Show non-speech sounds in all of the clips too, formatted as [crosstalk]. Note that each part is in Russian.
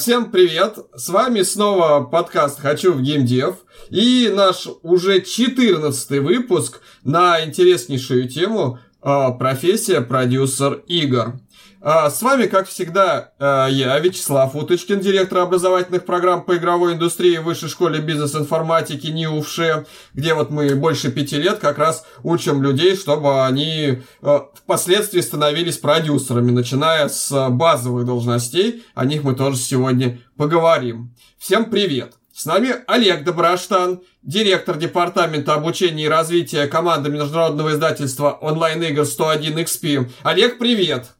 Всем привет! С вами снова подкаст «Хочу в геймдев» и наш уже 14 выпуск на интереснейшую тему а, «Профессия продюсер игр». А, с вами, как всегда, а, я, Вячеслав Уточкин, директор образовательных программ по игровой индустрии в Высшей школе бизнес-информатики НИУФШЕ, где вот мы больше пяти лет как раз учим людей, чтобы они а, впоследствии становились продюсерами, начиная с базовых должностей. О них мы тоже сегодня поговорим. Всем привет! С нами Олег Доброштан, директор департамента обучения и развития команды международного издательства онлайн-игр 101XP. Олег, привет!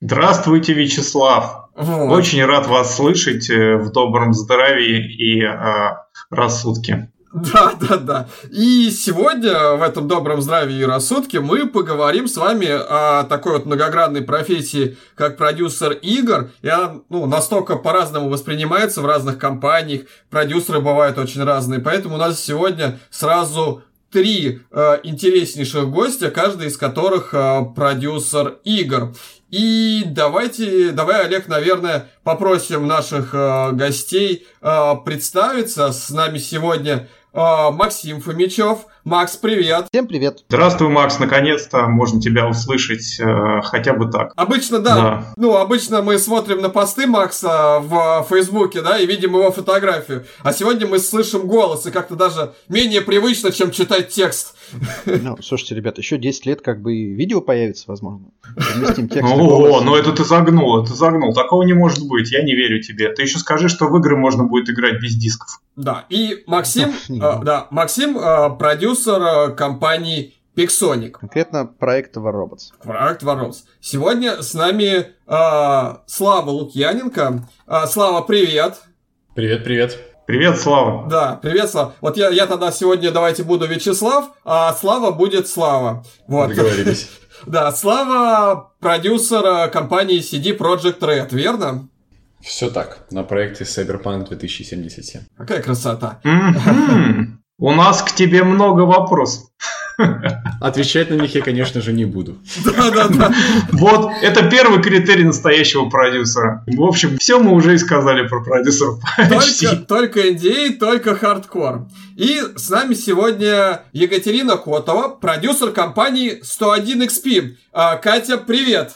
Здравствуйте, Вячеслав. Вот. Очень рад вас слышать э, в добром здравии и э, рассудке. Да, да, да. И сегодня в этом добром здравии и рассудке мы поговорим с вами о такой вот многогранной профессии, как продюсер игр. И она ну, настолько по-разному воспринимается в разных компаниях. Продюсеры бывают очень разные. Поэтому у нас сегодня сразу три э, интереснейших гостя, каждый из которых э, продюсер игр. И давайте, давай, Олег, наверное, попросим наших э, гостей э, представиться. С нами сегодня э, Максим Фомичев. Макс, привет. Всем привет. Здравствуй, Макс. Наконец-то можно тебя услышать э, хотя бы так. Обычно, да. да. Ну, обычно мы смотрим на посты Макса в Фейсбуке, да, и видим его фотографию. А сегодня мы слышим голос, и как-то даже менее привычно, чем читать текст. Ну, слушайте, ребята, еще 10 лет как бы и видео появится, возможно. О, ну это ты загнул, это загнул. Такого не может быть, я не верю тебе. Ты еще скажи, что в игры можно будет играть без дисков. Да, и Максим, э, да, Максим э, продюсер э, компании Pixonic. Конкретно проект War Robots. Проект War Robots. Сегодня с нами э, Слава Лукьяненко. Э, Слава, привет. Привет, привет. Привет, Слава. Да, привет, Слава. Вот я, я тогда сегодня давайте буду Вячеслав, а Слава будет Слава. Вот. Договорились. [laughs] Да, Слава продюсер компании CD Projekt Red, верно? Все так, на проекте Cyberpunk 2077. Какая красота. [laughs] У нас к тебе много вопросов. Отвечать на них я, конечно же, не буду. Да-да-да. Вот, это первый критерий настоящего продюсера. В общем, все мы уже и сказали про продюсеров. Только, только NDA, только хардкор. И с нами сегодня Екатерина Котова, продюсер компании 101XP. А, Катя, привет!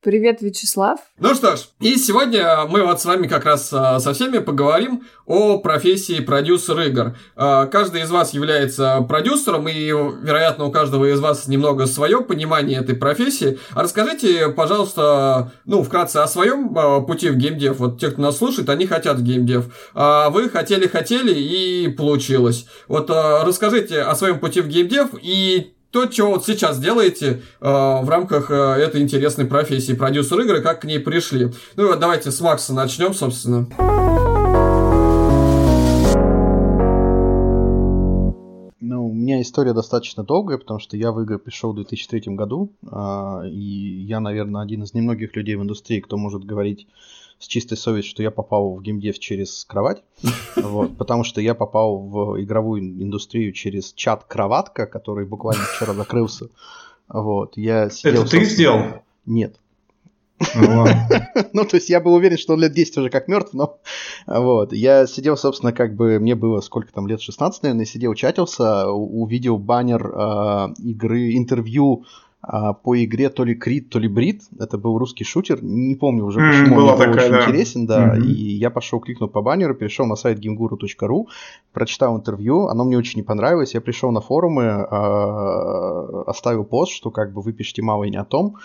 Привет, Вячеслав. Ну что ж, и сегодня мы вот с вами как раз а, со всеми поговорим о профессии продюсер игр. А, каждый из вас является продюсером, и, вероятно, у каждого из вас немного свое понимание этой профессии. А расскажите, пожалуйста, ну, вкратце о своем а, пути в геймдев. Вот те, кто нас слушает, они хотят геймдев. А вы хотели-хотели, и получилось. Вот расскажите о своем пути в геймдев и то, что вот сейчас делаете э, в рамках э, этой интересной профессии продюсер игры, как к ней пришли. Ну и вот давайте с Макса начнем, собственно. Ну, у меня история достаточно долгая, потому что я в игры пришел в 2003 году, э, и я, наверное, один из немногих людей в индустрии, кто может говорить с чистой совестью, что я попал в геймдев через кровать, вот, потому что я попал в игровую индустрию через чат «Кроватка», который буквально вчера закрылся. Вот, я сидел, Это ты сделал? Нет. Ну, [laughs] ну, то есть я был уверен, что он лет 10 уже как мертв, но вот. Я сидел, собственно, как бы, мне было сколько там, лет 16, наверное, сидел, чатился, увидел баннер э, игры, интервью а, по игре то ли Крит, то ли Брит. Это был русский шутер. Не помню уже, почему mm, он такая, очень да. интересен, да. Mm-hmm. И я пошел, кликнул по баннеру, перешел на сайт gameguru.ru, прочитал интервью, оно мне очень не понравилось. Я пришел на форумы, э, оставил пост, что как бы вы пишете мало и не о том.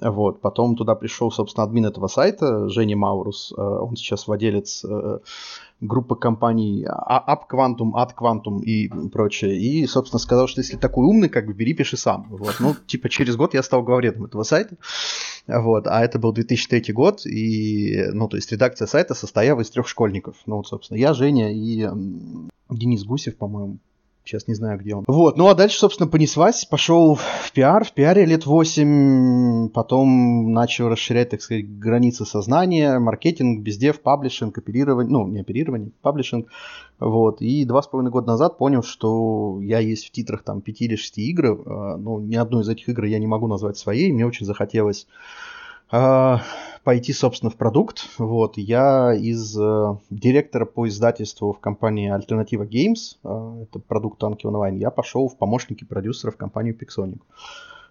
Вот. Потом туда пришел, собственно, админ этого сайта, Женя Маурус. Э, он сейчас владелец э, группы компаний Up Quantum, Ad Quantum и прочее. И, собственно, сказал, что если такой умный, как бы бери, пиши сам. Вот. Ну, типа, через год я стал главредом этого сайта. Вот. А это был 2003 год, и, ну, то есть редакция сайта состояла из трех школьников. Ну, вот, собственно, я, Женя и Денис Гусев, по-моему, Сейчас не знаю, где он. Вот, ну а дальше, собственно, понеслась. Пошел в пиар. В пиаре лет 8. Потом начал расширять, так сказать, границы сознания. Маркетинг, бездев, паблишинг, оперирование. Ну, не оперирование, паблишинг. Вот. И два с половиной года назад понял, что я есть в титрах там 5 или 6 игр. А, но ни одну из этих игр я не могу назвать своей. Мне очень захотелось пойти, собственно, в продукт. Вот, я из э, директора по издательству в компании Alternativa Games, э, это продукт танки онлайн, я пошел в помощники продюсера в компанию Pixonic,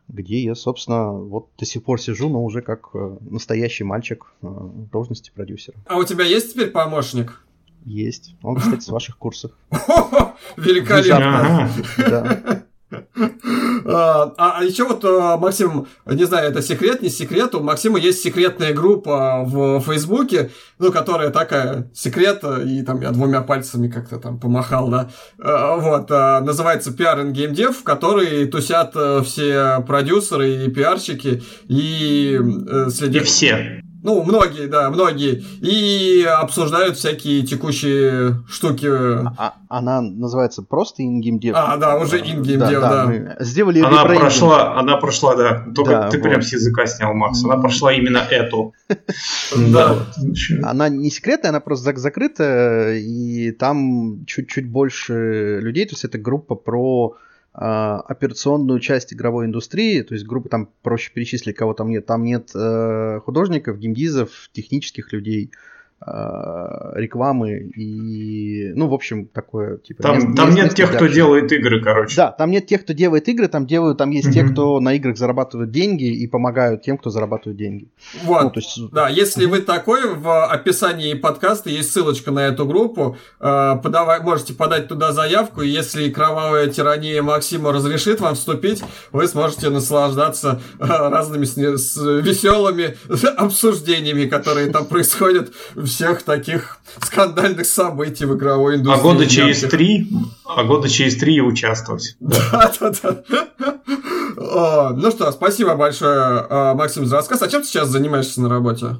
где я, собственно, вот до сих пор сижу, но уже как э, настоящий мальчик э, в должности продюсера. А у тебя есть теперь помощник? Есть. Он, кстати, с ваших курсов. [laughs] Великолепно. Да. [laughs] А, а, а еще вот, а, Максим, не знаю, это секрет, не секрет, у Максима есть секретная группа в Фейсбуке, ну, которая такая, секрет, и там я двумя пальцами как-то там помахал, да, а, вот, называется PR and Game Dev, в которой тусят э, все продюсеры и пиарщики, и э, следят... И все. Ну, многие, да, многие. И обсуждают всякие текущие штуки. А, она называется просто InGame Dev. А, да, уже InGame да, Dev, да. да. Сделали она прошла, она прошла, да. Только да, ты вот. прям с языка снял, Макс. Она прошла именно эту. [laughs] Да. Она не секретная, она просто закрытая, и там чуть-чуть больше людей. То есть это группа про операционную часть игровой индустрии, то есть группы там проще перечислить, кого там нет. Там нет э, художников, геймдизов, технических людей, рекламы и, ну, в общем, такое, типа... Там, мест, там мест, нет тех, кто делает игры, короче. Да, там нет тех, кто делает игры, там делают, там есть те, кто на играх зарабатывают деньги и помогают тем, кто зарабатывает деньги. Вот, ну, то есть... да, если вы такой, в описании подкаста есть ссылочка на эту группу, э, подавай, можете подать туда заявку, и если кровавая тирания Максима разрешит вам вступить, вы сможете наслаждаться э, разными с, с веселыми [laughs] обсуждениями, которые там происходят в всех таких [laughs] скандальных событий в игровой индустрии. А года через три, а года через три и участвовать. Да, да, да. [laughs] Ну что, спасибо большое, а, Максим, за рассказ. А чем ты сейчас занимаешься на работе?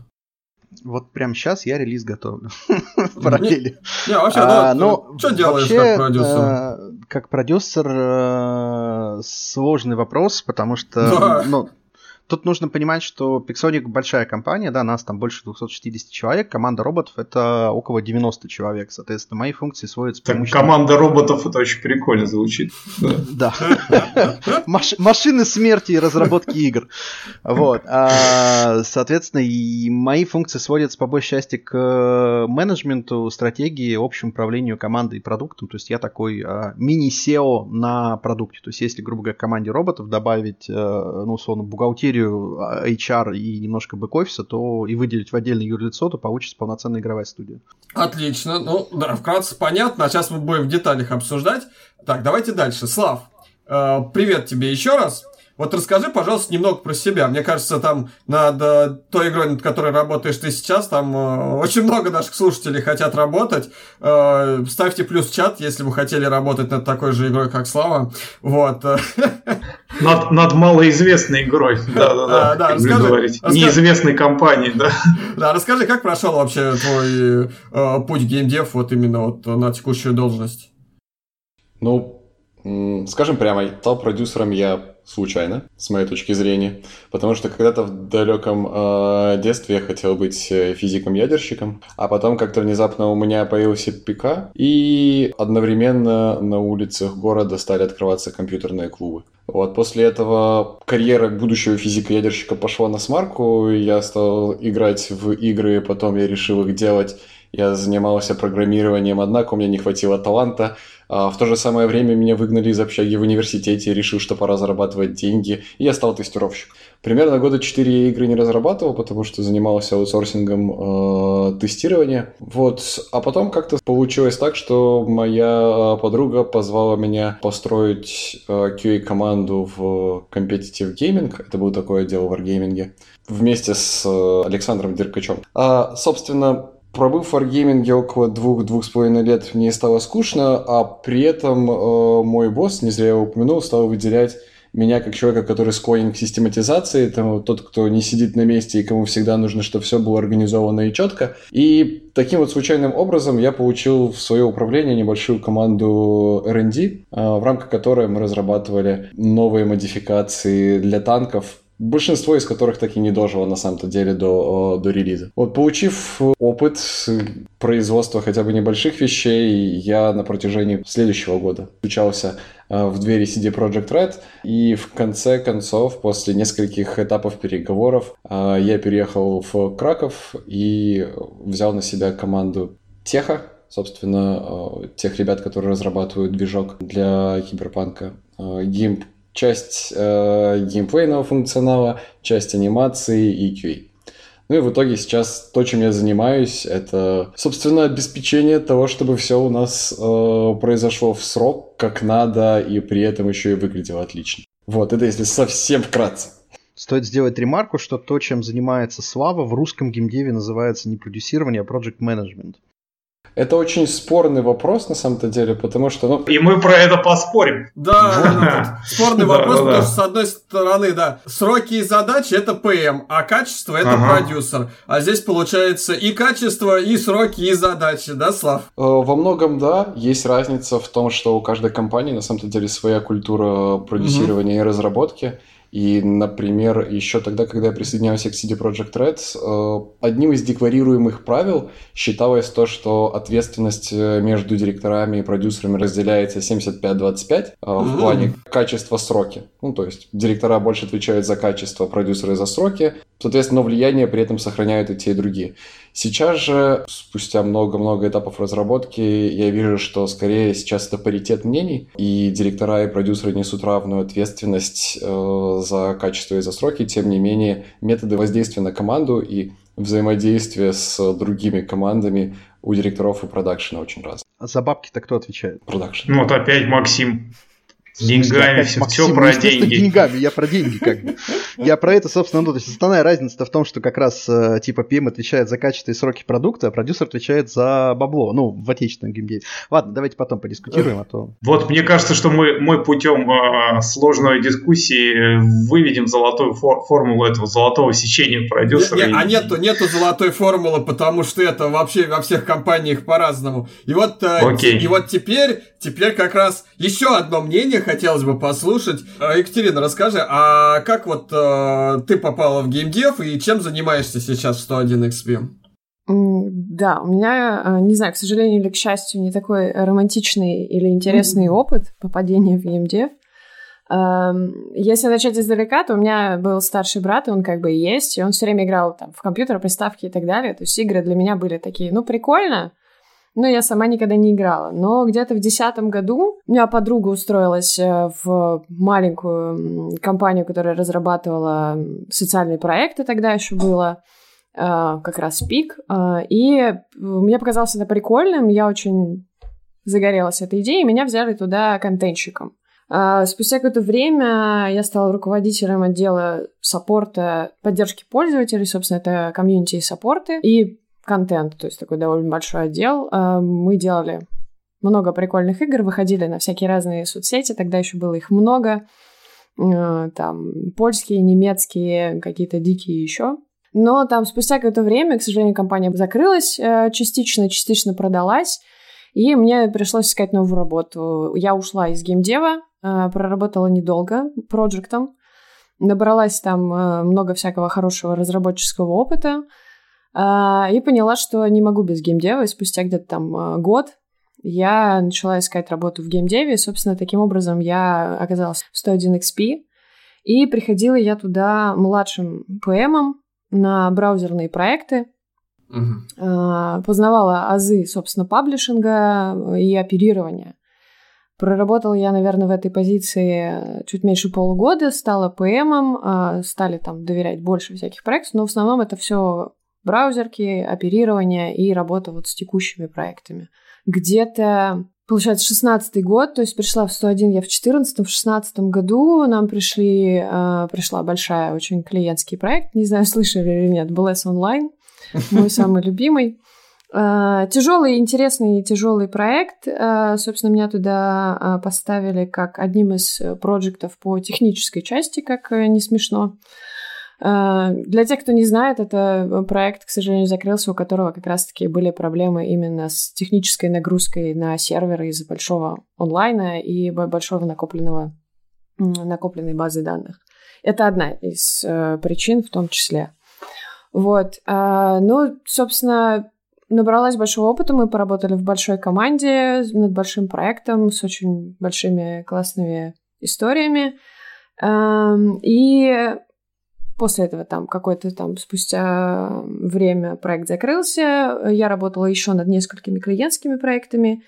Вот прямо сейчас я релиз готовлю [laughs] в параллели. Не, вообще, а, ну, что делаешь как продюсер? Э, как продюсер э, сложный вопрос, потому что ну, Тут нужно понимать, что Pixonic большая компания, да, нас там больше 260 человек, команда роботов это около 90 человек, соответственно, мои функции сводятся так, Команда роботов это очень прикольно звучит. Да. Машины смерти и разработки игр. Вот. А, соответственно, и мои функции сводятся по большей части к менеджменту, стратегии, общему управлению командой и продуктом. То есть я такой а, мини-SEO на продукте. То есть если, грубо говоря, команде роботов добавить, э, ну, условно, бухгалтерию бухгалтерию, HR и немножко бэк-офиса, то и выделить в отдельное юрлицо, то получится полноценная игровая студия. Отлично. Ну, да, вкратце понятно. А сейчас мы будем в деталях обсуждать. Так, давайте дальше. Слав, э, привет тебе еще раз. Вот расскажи, пожалуйста, немного про себя. Мне кажется, там над э, той игрой, над которой работаешь ты сейчас, там э, очень много наших слушателей хотят работать. Э, ставьте плюс в чат, если вы хотели работать над такой же игрой, как Слава. Вот. [laughs] Над, над малоизвестной игрой, да-да-да, [laughs] да, расскажи, расскажи, неизвестной компанией, да. [laughs] Да, расскажи, как прошел вообще твой э, путь геймдев вот именно вот на текущую должность? Ну, скажем прямо, стал продюсером я случайно, с моей точки зрения, потому что когда-то в далеком э, детстве я хотел быть э, физиком-ядерщиком, а потом как-то внезапно у меня появился ПК, и одновременно на улицах города стали открываться компьютерные клубы. Вот после этого карьера будущего физика-ядерщика пошла на смарку, я стал играть в игры, потом я решил их делать я занимался программированием, однако у меня не хватило таланта. А в то же самое время меня выгнали из общаги в университете, решил, что пора зарабатывать деньги, и я стал тестировщиком. Примерно года 4 я игры не разрабатывал, потому что занимался аутсорсингом э, тестирования. Вот. А потом как-то получилось так, что моя подруга позвала меня построить э, QA-команду в Competitive Gaming. Это был такой отдел в Wargaming вместе с э, Александром Деркачем. А, собственно, Пробыв в Wargaming около двух-двух с половиной лет, мне стало скучно, а при этом э, мой босс, не зря я его упомянул, стал выделять меня как человека, который склонен к систематизации, там, тот, кто не сидит на месте и кому всегда нужно, чтобы все было организовано и четко. И таким вот случайным образом я получил в свое управление небольшую команду R&D, э, в рамках которой мы разрабатывали новые модификации для танков большинство из которых так и не дожило на самом-то деле до, до релиза. Вот получив опыт производства хотя бы небольших вещей, я на протяжении следующего года включался э, в двери CD Projekt Red, и в конце концов, после нескольких этапов переговоров, э, я переехал в Краков и взял на себя команду Теха, собственно, э, тех ребят, которые разрабатывают движок для киберпанка. Гимп часть э, геймплейного функционала, часть анимации и QA. Ну и в итоге сейчас то, чем я занимаюсь, это, собственно, обеспечение того, чтобы все у нас э, произошло в срок, как надо, и при этом еще и выглядело отлично. Вот, это если совсем вкратце. Стоит сделать ремарку, что то, чем занимается Слава, в русском геймдеве называется не продюсирование, а project management. Это очень спорный вопрос на самом-то деле, потому что... Ну... И мы про это поспорим. Да, спорный [laughs] вопрос, потому что с одной стороны, да, сроки и задачи это ПМ, а качество это продюсер. А здесь получается и качество, и сроки, и задачи, да, Слав? Э, во многом, да. Есть разница в том, что у каждой компании на самом-то деле своя культура продюсирования и разработки. И, например, еще тогда, когда я присоединялся к CD Projekt Red, э, одним из декларируемых правил считалось то, что ответственность э, между директорами и продюсерами разделяется 75-25 mm-hmm. в плане качества сроки. Ну, то есть директора больше отвечают за качество, продюсеры за сроки. Соответственно, влияние при этом сохраняют и те, и другие. Сейчас же, спустя много-много этапов разработки, я вижу, что скорее сейчас это паритет мнений, и директора и продюсеры несут равную ответственность э, за качество и за сроки. Тем не менее, методы воздействия на команду и взаимодействие с другими командами у директоров и продакшена очень разные. А за бабки-то кто отвечает? Продакшн. Ну вот опять Максим. С деньгами, все, Максим, все про деньги. деньгами, я про деньги как бы. [laughs] Я про это, собственно, ну, то есть основная разница в том, что как раз э, типа PM отвечает за качество и сроки продукта, а продюсер отвечает за бабло, ну, в отечественном геймдеве. Ладно, давайте потом подискутируем, а то... Вот, мне кажется, что мы, мы путем э, сложной дискуссии выведем золотую фор- формулу этого золотого сечения продюсера. Не, не, а нету, нету золотой формулы, потому что это вообще во всех компаниях по-разному. И вот, э, и вот теперь, теперь как раз еще одно мнение хотелось бы послушать. Э, Екатерина, расскажи, а как вот э, ты попала в геймдев и чем занимаешься сейчас в 101 XP? Да, у меня, э, не знаю, к сожалению или к счастью, не такой романтичный или интересный mm-hmm. опыт попадения в геймдев. Эм, если начать издалека, то у меня был старший брат, и он как бы и есть, и он все время играл там в компьютер, приставки и так далее. То есть игры для меня были такие, ну, прикольно, но я сама никогда не играла. Но где-то в десятом году у меня подруга устроилась э, в маленькую компанию, которая разрабатывала социальные проекты тогда еще было, э, как раз пик. Э, и мне показалось это прикольным, я очень загорелась этой идеей, меня взяли туда контентщиком. Спустя какое-то время я стала руководителем отдела саппорта поддержки пользователей, собственно, это комьюнити и саппорты. И контент, то есть такой довольно большой отдел. А, мы делали много прикольных игр, выходили на всякие разные соцсети, тогда еще было их много. А, там польские, немецкие, какие-то дикие еще. Но там спустя какое-то время, к сожалению, компания закрылась а, частично, частично продалась, и мне пришлось искать новую работу. Я ушла из геймдева, проработала недолго проектом, набралась там много всякого хорошего разработческого опыта, и поняла, что не могу без геймдева, и спустя где-то там а, год я начала искать работу в геймдеве, и, собственно, таким образом я оказалась в 101XP, и приходила я туда младшим ПМом на браузерные проекты, uh познавала азы, собственно, паблишинга и оперирования. Проработала я, наверное, в этой позиции чуть меньше полугода, стала ПМом, стали там доверять больше всяких проектов, но в основном это все браузерки, оперирование и работа вот с текущими проектами. Где-то Получается, шестнадцатый год, то есть пришла в 101 я в 14 в 16 году нам пришли, э, пришла большая очень клиентский проект, не знаю, [laughs] слышали или нет, BLS Online, [laughs] мой самый любимый. Э, тяжелый, интересный, тяжелый проект. Э, собственно, меня туда э, поставили как одним из проектов по технической части, как не смешно. А, для тех, кто не знает, это проект, к сожалению, закрылся, у которого как раз-таки были проблемы именно с технической нагрузкой на серверы из-за большого онлайна и большого накопленного накопленной базы данных. Это одна из э, причин в том числе. Вот. А, ну, собственно, набралась большого опыта. Мы поработали в большой команде над большим проектом с очень большими классными историями. И после этого там какое-то там спустя время проект закрылся. Я работала еще над несколькими клиентскими проектами.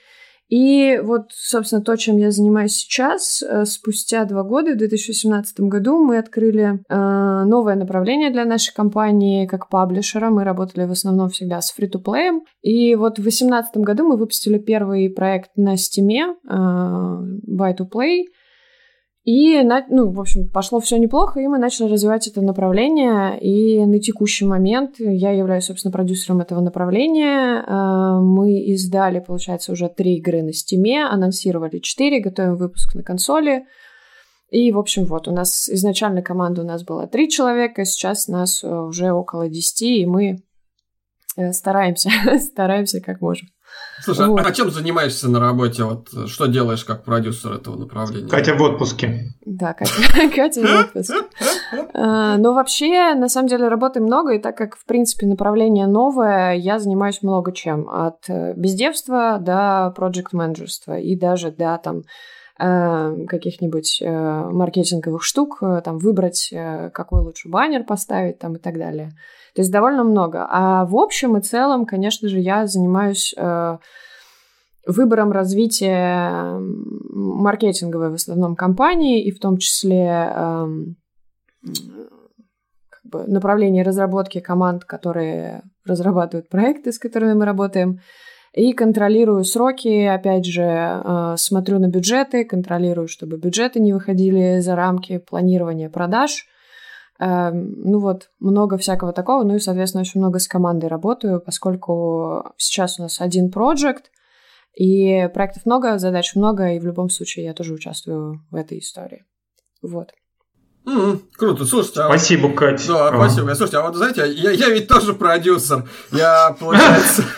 И вот, собственно, то, чем я занимаюсь сейчас, э, спустя два года, в 2018 году, мы открыли э, новое направление для нашей компании как паблишера. Мы работали в основном всегда с free-to-play. И вот в 2018 году мы выпустили первый проект на Steam, э, Buy-to-Play, и, ну, в общем, пошло все неплохо, и мы начали развивать это направление. И на текущий момент я являюсь, собственно, продюсером этого направления. А, мы издали, получается, уже три игры на Стиме, анонсировали четыре, готовим выпуск на консоли. И, в общем, вот, у нас изначально команда у нас была три человека, сейчас нас э, уже около десяти, и мы э, стараемся, [laughs] стараемся как можем. Слушай, вот. а чем занимаешься на работе? Вот что делаешь как продюсер этого направления? Катя в отпуске. Да, Катя, [laughs] Катя в отпуске. [laughs] А, но вообще, на самом деле, работы много, и так как, в принципе, направление новое, я занимаюсь много чем. От э, бездевства до проект-менеджерства и даже до там э, каких-нибудь э, маркетинговых штук, там выбрать, какой лучше баннер поставить там и так далее. То есть довольно много. А в общем и целом, конечно же, я занимаюсь э, выбором развития маркетинговой в основном компании, и в том числе э, как бы направление разработки команд, которые разрабатывают проекты, с которыми мы работаем. И контролирую сроки, опять же, э, смотрю на бюджеты, контролирую, чтобы бюджеты не выходили за рамки планирования продаж. Эм, ну вот, много всякого такого. Ну и, соответственно, очень много с командой работаю, поскольку сейчас у нас один проект, и проектов много, задач много, и в любом случае я тоже участвую в этой истории. Вот. Mm-hmm. Круто, слушайте. А спасибо, вот... Катя. Да, ага. спасибо. Слушайте, а вот знаете, я, я ведь тоже продюсер. Я, получается... [laughs]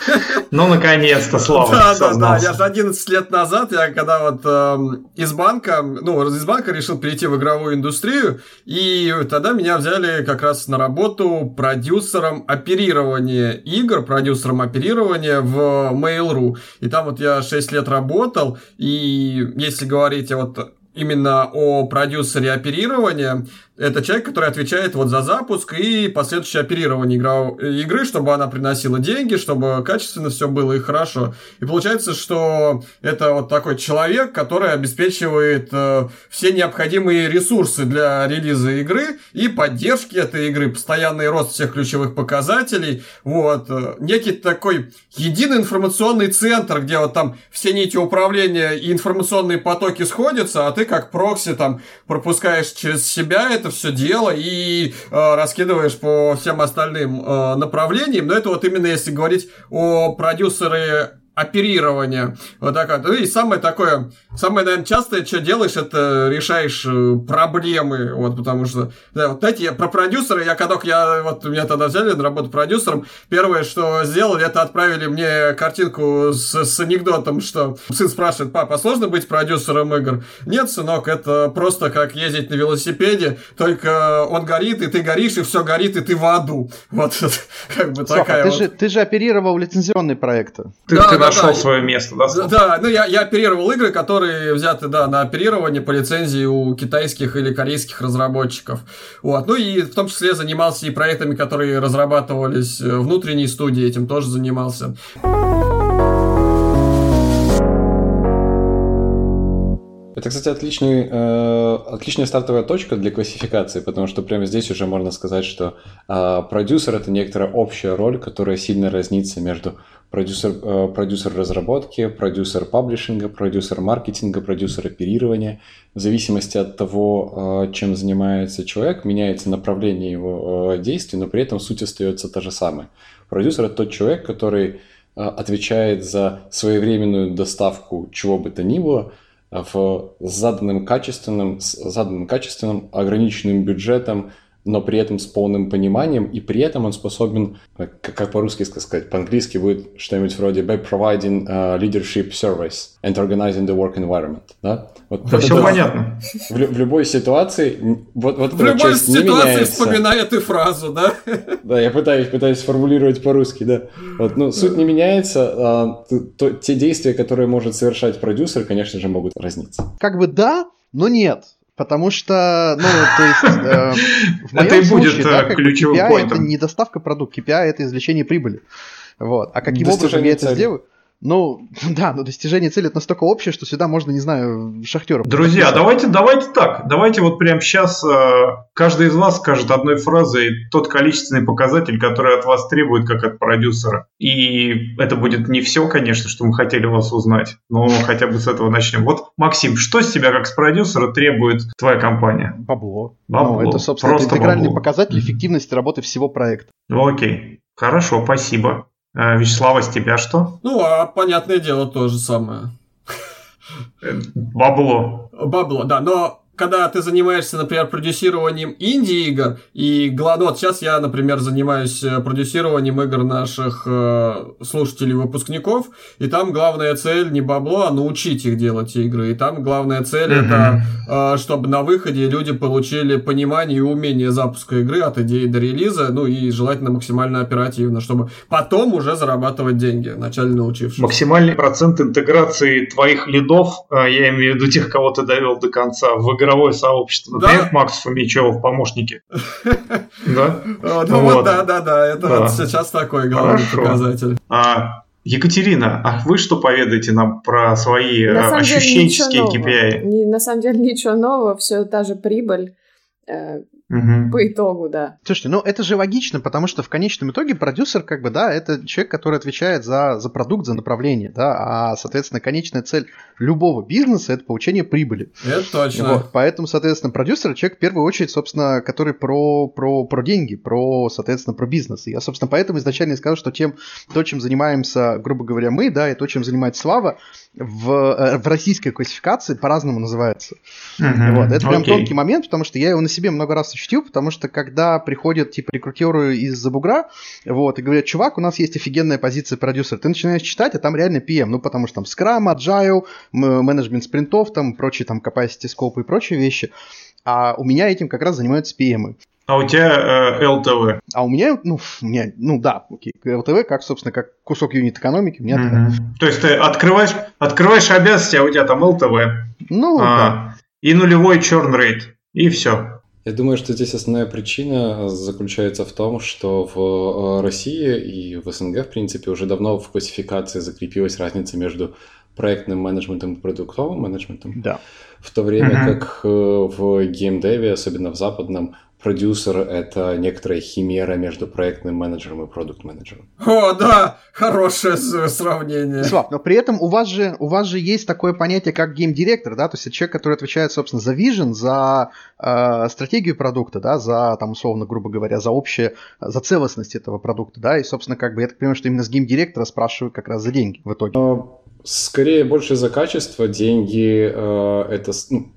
Ну, наконец-то, Слава, Да, да, да. Я же 11 лет назад, я когда вот эм, из банка, ну, из банка решил перейти в игровую индустрию, и тогда меня взяли как раз на работу продюсером оперирования игр, продюсером оперирования в Mail.ru. И там вот я 6 лет работал, и если говорить вот именно о продюсере оперирования, это человек, который отвечает вот за запуск и последующее оперирование игра... игры, чтобы она приносила деньги, чтобы качественно все было и хорошо. И получается, что это вот такой человек, который обеспечивает э, все необходимые ресурсы для релиза игры и поддержки этой игры, постоянный рост всех ключевых показателей. Вот. Э, некий такой единый информационный центр, где вот там все нити управления и информационные потоки сходятся, а ты как прокси там пропускаешь через себя это все дело и э, раскидываешь по всем остальным э, направлениям. Но это вот именно если говорить о продюсере оперирования. Вот такое. Ну и самое такое, самое, наверное, частое, что делаешь, это решаешь э, проблемы. Вот, потому что, да, вот знаете, я про продюсера, я когда я, вот меня тогда взяли на работу продюсером, первое, что сделали, это отправили мне картинку с, с анекдотом, что сын спрашивает, папа, а сложно быть продюсером игр? Нет, сынок, это просто как ездить на велосипеде, только он горит, и ты горишь, и все горит, и ты в аду. Вот, [laughs] как бы Слава, такая ты вот. Же, ты же оперировал лицензионные проекты. Ты, да, ты нашел да. свое место, да? Да, да ну я, я оперировал игры, которые взяты, да, на оперирование по лицензии у китайских или корейских разработчиков. Вот. Ну и в том числе занимался и проектами, которые разрабатывались внутренней студии, этим тоже занимался. Это, кстати, отличный, э, отличная стартовая точка для классификации, потому что прямо здесь уже можно сказать, что э, продюсер это некоторая общая роль, которая сильно разнится между продюсер, э, продюсер разработки, продюсер паблишинга, продюсер маркетинга, продюсер оперирования. В зависимости от того, э, чем занимается человек, меняется направление его э, действий, но при этом суть остается та же самая. Продюсер это тот человек, который э, отвечает за своевременную доставку чего бы то ни было – в заданным качественным, с заданным качественным ограниченным бюджетом но при этом с полным пониманием, и при этом он способен, как, как по-русски сказать, по-английски будет что-нибудь вроде by providing uh, leadership service and organizing the work environment. Да, вот да все понятно. В, в любой ситуации, вот, вот в любой ситуации вспоминай эту фразу, да? Да, я пытаюсь, пытаюсь сформулировать по-русски, да. Вот, ну, суть не меняется, а, то, то, те действия, которые может совершать продюсер, конечно же, могут разниться. Как бы да, но нет. Потому что, ну, то есть, э, в моем это и будет случае, да, как ключевым KPI это не доставка продукта, KPI это извлечение прибыли. Вот. А каким образом я это сделаю? Ну, [laughs] да, но достижение цели это настолько общее, что сюда можно, не знаю, шахтеров. Друзья, давайте, давайте так. Давайте вот прямо сейчас э, каждый из вас скажет одной фразой тот количественный показатель, который от вас требует, как от продюсера. И это будет не все, конечно, что мы хотели вас узнать, но хотя бы с этого начнем. Вот, Максим, что с тебя как с продюсера требует твоя компания? Бабло. Бабло. Ну, это, собственно, Просто это интегральный бабло. показатель эффективности работы всего проекта. Ну, окей. Хорошо, спасибо. А, Вячеслава, с тебя что? Ну, а понятное дело, то же самое. Бабло. Бабло, да, но когда ты занимаешься, например, продюсированием инди-игр, и ну, вот сейчас я, например, занимаюсь э, продюсированием игр наших э, слушателей-выпускников, и там главная цель не бабло, а научить их делать игры. И там главная цель mm-hmm. это, э, чтобы на выходе люди получили понимание и умение запуска игры от идеи до релиза, ну и желательно максимально оперативно, чтобы потом уже зарабатывать деньги, вначале научившись. Максимальный процент интеграции твоих лидов, э, я имею в виду тех, кого ты довел до конца, в игры игровое сообщество. Да? Например, Макс Фомичев, помощники. [laughs] Да? Ну вот, да, да, да. Это сейчас такой главный показатель. А Екатерина, а вы что поведаете нам про свои ощущенческие KPI? На самом деле ничего нового, все та же прибыль. Угу. По итогу, да. Слушайте, ну это же логично, потому что в конечном итоге продюсер, как бы, да, это человек, который отвечает за, за продукт, за направление, да, а, соответственно, конечная цель любого бизнеса это получение прибыли. Это точно. Вот, поэтому, соответственно, продюсер человек в первую очередь, собственно, который про, про, про деньги, про, соответственно, про бизнес. И я, собственно, поэтому изначально и сказал, что тем, то, чем занимаемся, грубо говоря, мы, да, и то, чем занимается Слава, в, э, в российской классификации по-разному называется. Uh-huh. Вот. Это прям okay. тонкий момент, потому что я его на себе много раз ощутил, потому что когда приходят типа рекрутеры из-за бугра, вот, и говорят, чувак, у нас есть офигенная позиция продюсера, ты начинаешь читать, а там реально PM, ну потому что там Scrum, Agile, менеджмент спринтов, там прочие там capacity scope и прочие вещи. А у меня этим как раз занимаются PM. А у тебя э, ЛТВ? А у меня, ну, у меня, ну да, окей, ЛТВ, как, собственно, как кусок юнит экономики, у меня mm-hmm. То есть ты открываешь, открываешь обязанности, а у тебя там ЛТВ. Ну, а, да. И нулевой черн рейд, и все. Я думаю, что здесь основная причина заключается в том, что в э, России и в СНГ, в принципе, уже давно в классификации закрепилась разница между проектным менеджментом и продуктовым менеджментом. Да. В то время uh-huh. как э, в геймдеве, особенно в западном, продюсер — это некоторая химера между проектным менеджером и продукт-менеджером. О, да, хорошее сравнение. Слав, но при этом у вас же, у вас же есть такое понятие, как гейм-директор, да, то есть это человек, который отвечает, собственно, за вижен, за э, стратегию продукта, да, за, там, условно, грубо говоря, за общее, за целостность этого продукта, да, и, собственно, как бы я так понимаю, что именно с гейм-директора спрашивают как раз за деньги в итоге. А, Скорее больше за качество, деньги э, это... Ну,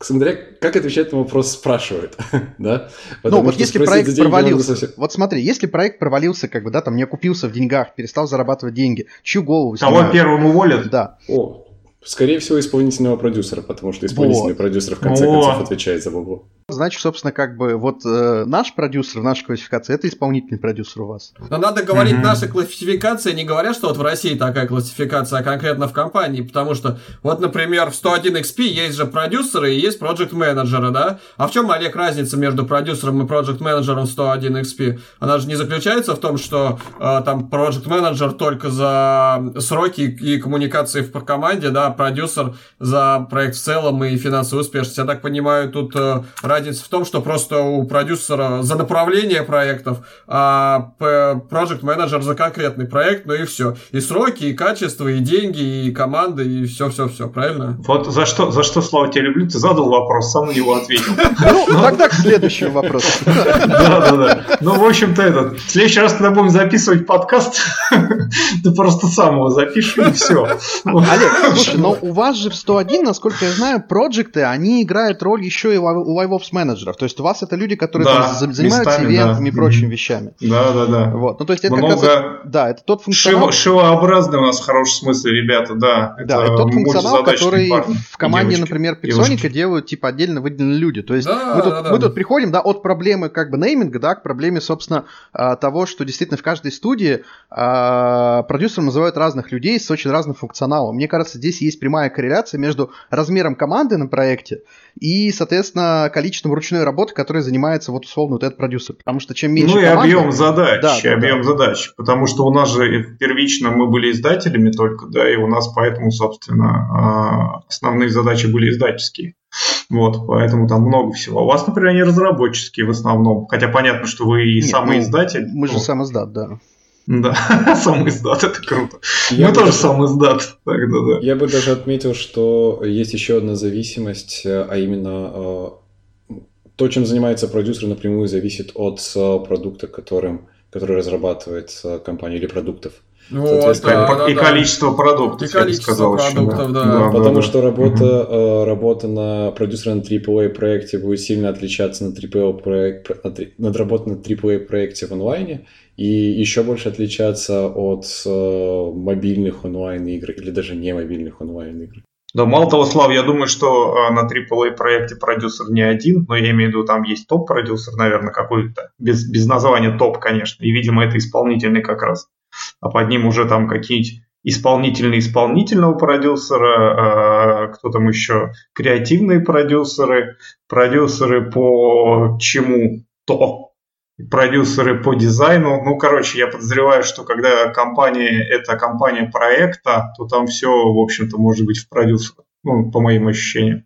смотря как отвечать на вопрос спрашивают, [laughs] да? ну, вот если проект провалился, совсем... вот смотри, если проект провалился, как бы, да, там не окупился в деньгах, перестал зарабатывать деньги, чью голову Того первым уволят? Да. О, Скорее всего, исполнительного продюсера, потому что исполнительный вот. продюсер в конце вот. концов отвечает за бабло. Значит, собственно, как бы вот э, наш продюсер в нашей классификации это исполнительный продюсер у вас. Но надо говорить mm-hmm. наша классификация, не говоря, что вот в России такая классификация, а конкретно в компании, потому что вот, например, в 101XP есть же продюсеры и есть проект менеджеры да? А в чем, Олег, разница между продюсером и проект менеджером 101XP? Она же не заключается в том, что э, там проект менеджер только за сроки и коммуникации в команде, да, продюсер за проект в целом и финансовую успешность. Я так понимаю, тут э, разница в том, что просто у продюсера за направление проектов, а project менеджер за конкретный проект, ну и все. И сроки, и качество, и деньги, и команды, и все-все-все, правильно? Вот за что, за что, Слава, тебя люблю, ты задал вопрос, сам на него ответил. Ну, тогда к следующему вопросу. Да-да-да. Ну, в общем-то, этот, в следующий раз, когда будем записывать подкаст, [laughs] ты просто сам его запишешь, и все. Олег, слушай, Слушай, но у вас же в 101, насколько я знаю, проекты, они играют роль еще и у LiveOps менеджеров. То есть у вас это люди, которые Да, там занимаются местами, ивентами и да. прочими Мгм. вещами. Да, да, да. Вот. Ну, то есть это Много как раз... Да, это тот функционал... Шиво, шивообразные у нас в хорошем смысле ребята, да. Да, это тот функционал, который парни в команде, и девочки. например. Пиксоника делают типа отдельно выделенные люди. То есть Да, мы, тут, да, да. мы тут приходим, да, от проблемы как бы нейминга, да, к проблеме, собственно, а, того, что действительно в каждой студии а, продюсером называют разных людей с очень разным функционалом. Мне кажется, здесь есть прямая корреляция между размером команды на проекте и, соответственно, количеством ручной работы, которой занимается вот условно вот этот продюсер. Потому что чем меньше Ну и команда- объем задач, Да, да, объем задач, потому что у нас же первично мы были издателями только, да, и у нас поэтому, собственно, а, основные задачи были издательские. Вот, поэтому там много всего. А У вас, например, они разработческие в основном, хотя понятно, что вы и Нет, самый ну, издатель. Мы же Ну, сам издат, да. Да, [laughs] сам издат, это круто. Я Мы тоже даже- сам издат, тогда да. Я бы даже отметил, что есть еще одна зависимость, э, а именно э, то, чем занимается продюсер, напрямую зависит от э, продукта, которым, который разрабатывает компания или продуктов. Вот, Соответственно, да, да, и да. количество продуктов, И я бы количество сказал еще, продуктов, да. Потому да. что работа, э, работа на продюсера на AAA проекте будет сильно отличаться на AAA проект, над работой на AAA проекте в онлайне и еще больше отличаться от э, мобильных онлайн игр или даже не мобильных онлайн игр. Да, мало того, Слав, я думаю, что э, на AAA проекте продюсер не один, но я имею в виду, там есть топ-продюсер, наверное, какой-то, без, без названия топ, конечно, и, видимо, это исполнительный как раз. А под ним уже там какие-нибудь исполнительные исполнительного продюсера, э, кто там еще, креативные продюсеры, продюсеры по чему-то, продюсеры по дизайну. Ну, короче, я подозреваю, что когда компания – это компания проекта, то там все, в общем-то, может быть в продюсерах. Ну, по моим ощущениям.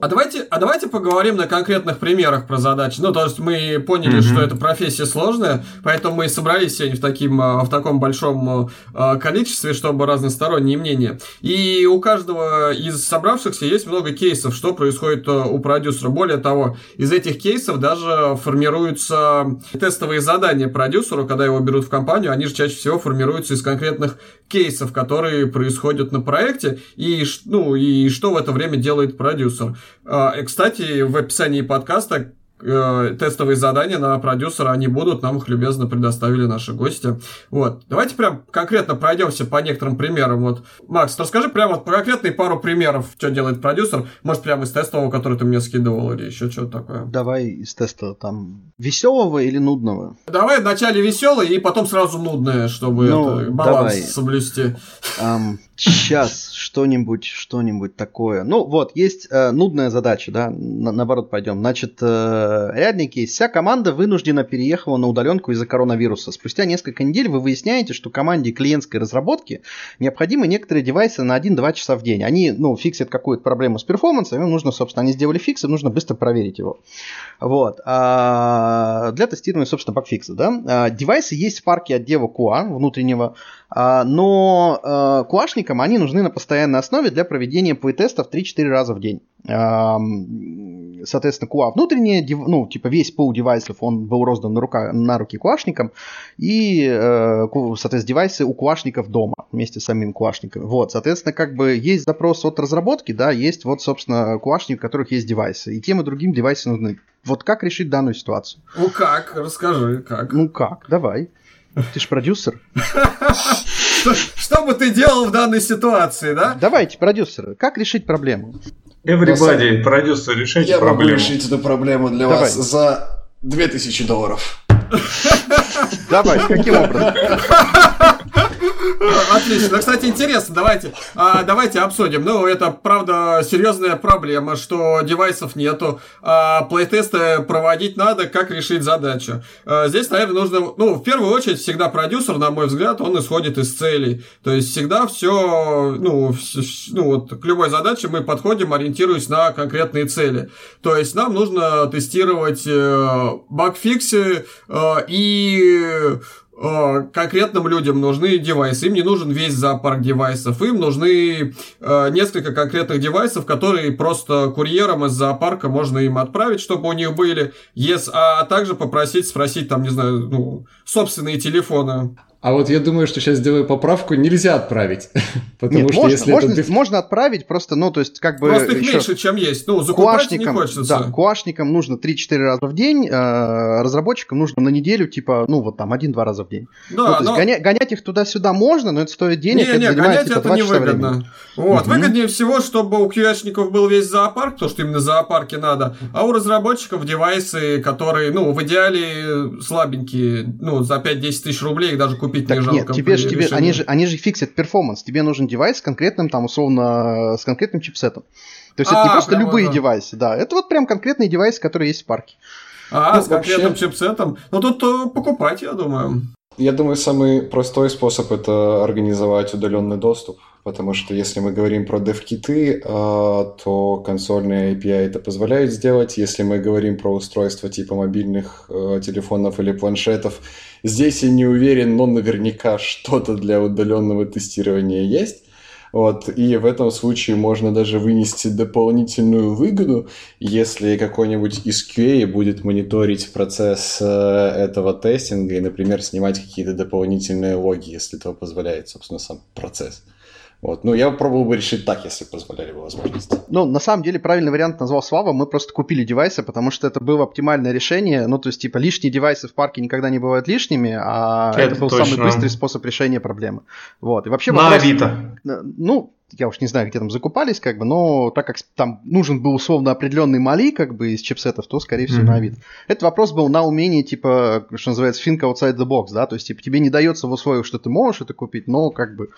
А давайте, а давайте поговорим на конкретных примерах про задачи. Ну, то есть мы поняли, Мгм. что эта профессия сложная, поэтому мы и собрались сегодня в, таким, а, в таком большом а, количестве, чтобы разносторонние мнения. И у каждого из собравшихся есть много кейсов, что происходит а, у продюсера. Более того, из этих кейсов даже формируются тестовые задания продюсеру, когда его берут в компанию, они же чаще всего формируются из конкретных кейсов, которые происходят на проекте, и, ну, и что в это время делает продюсер. А, и, Кстати, в описании подкаста э, тестовые задания на продюсера, они будут, нам их любезно предоставили наши гости. Вот. Давайте прям конкретно пройдемся по некоторым примерам. Вот. Макс, расскажи прямо вот конкретные пару примеров, что делает продюсер. Может, прямо из тестового, который ты мне скидывал, или еще что-то такое. Давай из теста там веселого или нудного? Давай вначале веселый и потом сразу нудное, чтобы Ну, это, баланс давай. соблюсти. сейчас что-нибудь, что-нибудь такое. Ну вот, есть э, нудная задача, да, на- наоборот пойдем. Значит, э, кейс. Вся команда вынуждена переехала на удаленку из-за коронавируса. Спустя несколько недель вы выясняете, что команде клиентской разработки необходимы некоторые девайсы на 1-2 часа в день. Они, ну, фиксят какую-то проблему с перформансом, им нужно, собственно, они сделали фикс, им нужно быстро проверить его. Вот. А для тестирования, собственно, багфикса, да. А, девайсы есть в парке отдела QA внутреннего, но а, QA-шникам они нужны на постоянной основе для проведения плей-тестов 3-4 раза в день. А, Соответственно, внутреннее, дев- ну, типа весь пул девайсов, он был роздан на, рука, на руки QA-шникам, и, э, соответственно, девайсы у QA-шников дома вместе с самими QA-шниками. Вот, соответственно, как бы есть запрос от разработки, да, есть вот, собственно, QA-шник, у которых есть девайсы, и тем и другим девайсы нужны. Вот как решить данную ситуацию? Ну как? Расскажи, как. Ну как? Давай. Ты ж продюсер. [laughs] Что, бы ты делал в данной ситуации, да? Давайте, продюсеры, как решить проблему? Everybody, продюсер, решайте Я могу проблему. решить эту проблему для вас за 2000 долларов. Давай, каким образом? [laughs] [laughs] Отлично. Кстати, интересно, давайте, а, давайте обсудим. Ну, это, правда, серьезная проблема, что девайсов нету, а плейтесты проводить надо, как решить задачу. А, здесь, наверное, нужно, ну, в первую очередь, всегда продюсер, на мой взгляд, он исходит из целей. То есть, всегда все, ну, ну, вот, к любой задаче мы подходим, ориентируясь на конкретные цели. То есть, нам нужно тестировать э, багфиксы э, и конкретным людям нужны девайсы. Им не нужен весь зоопарк девайсов. Им нужны э, несколько конкретных девайсов, которые просто курьером из зоопарка можно им отправить, чтобы у них были. Yes, а также попросить, спросить там, не знаю, ну, собственные телефоны. А вот я думаю, что сейчас сделаю поправку, нельзя отправить. [laughs] Потому Нет, что можно, если можно, это... можно отправить, просто, ну, то есть, как бы... Просто их еще меньше, чем есть. Ну, закупать не хочется. да, куашникам нужно 3-4 раза в день, э, разработчикам нужно на неделю, типа, ну, вот там, один-два раза в день. ну, Да, то есть но... гоня- гонять их туда-сюда можно, но это стоит денег, Не, это не, занимает, гонять типа, это 2 часа времени. невыгодно. Вот, Мгм. выгоднее всего, чтобы у QA-шников был весь зоопарк, то, что именно зоопарки надо, а у разработчиков девайсы, которые, ну, в идеале слабенькие, ну, за 5-10 тысяч рублей их даже купить Так не жалко. нет, тебе же, при тебе, они же, они же фиксят performance. Тебе нужен девайс с конкретным, там, условно, с конкретным чипсетом. То есть это не А, просто прямо, любые да. девайсы, да. Это вот прям конкретные девайсы, которые есть в парке. А, Ну, с конкретным вообще- чипсетом. Ну, тут э, покупать, я думаю. Я думаю, самый простой способ это организовать удаленный доступ, потому что если мы говорим про дев-киты, а, то консольные API это позволяют сделать. Если мы говорим про устройства типа мобильных э, телефонов или планшетов, здесь я не уверен, но наверняка что-то для удаленного тестирования есть. Вот, и в этом случае можно даже вынести дополнительную выгоду, если какой-нибудь из будет мониторить процесс э, этого тестинга и, например, снимать какие-то дополнительные логи, если этого позволяет, собственно, сам процесс. Вот. Ну, я пробовал бы решить так, если позволяли бы возможности. Ну, на самом деле, правильный вариант назвал Слава. Мы просто купили девайсы, потому что это было оптимальное решение. Ну, то есть, типа, лишние девайсы в парке никогда не бывают лишними, а это, Это был точно. самый быстрый способ решения проблемы. Вот. И вообще На вопрос- Авито. Э, Ну, я уж не знаю, где там закупались, как бы, но так как там нужен был условно определенный мали, как бы, из чипсетов, то, скорее всего, Мгм. на Авито. Этот вопрос был на умение, типа, что называется, think outside the box, да, то есть, типа, тебе не дается в условиях, что ты можешь это купить, но, как бы,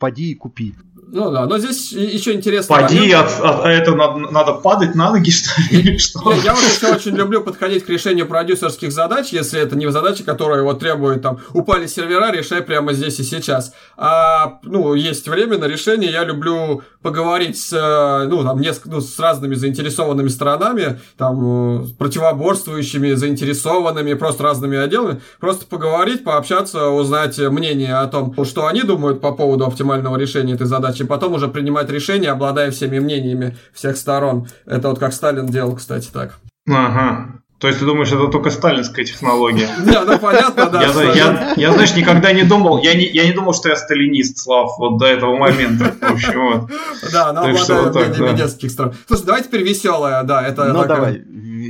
поди и купи. Ну да, но здесь еще интересно. Поди, от, от- а это надо, надо падать на ноги, что ли? что? Я, я вот еще очень люблю подходить к решению продюсерских задач, если это не задачи, которые вот требуют там упали сервера, решай прямо здесь и сейчас. А ну есть время на решение, я люблю поговорить с э, ну там неск- ну, с разными заинтересованными сторонами, там э, противоборствующими, заинтересованными, просто разными отделами, просто поговорить, пообщаться, узнать мнение о том, что они думают по поводу оптимального решения этой задачи, и потом уже принимать решение, обладая всеми мнениями всех сторон. Это вот как Сталин делал, кстати, так. Ага. То есть ты думаешь, это только сталинская технология? [laughs] Не, ну понятно, да. Я, я, я, знаешь, никогда не думал, я не, я не думал, что я сталинист, Слав, вот до этого момента. В общем, вот. Да, вот так, мнениями да. детских сторон. Слушай, давай теперь веселая, да, это ну, давай,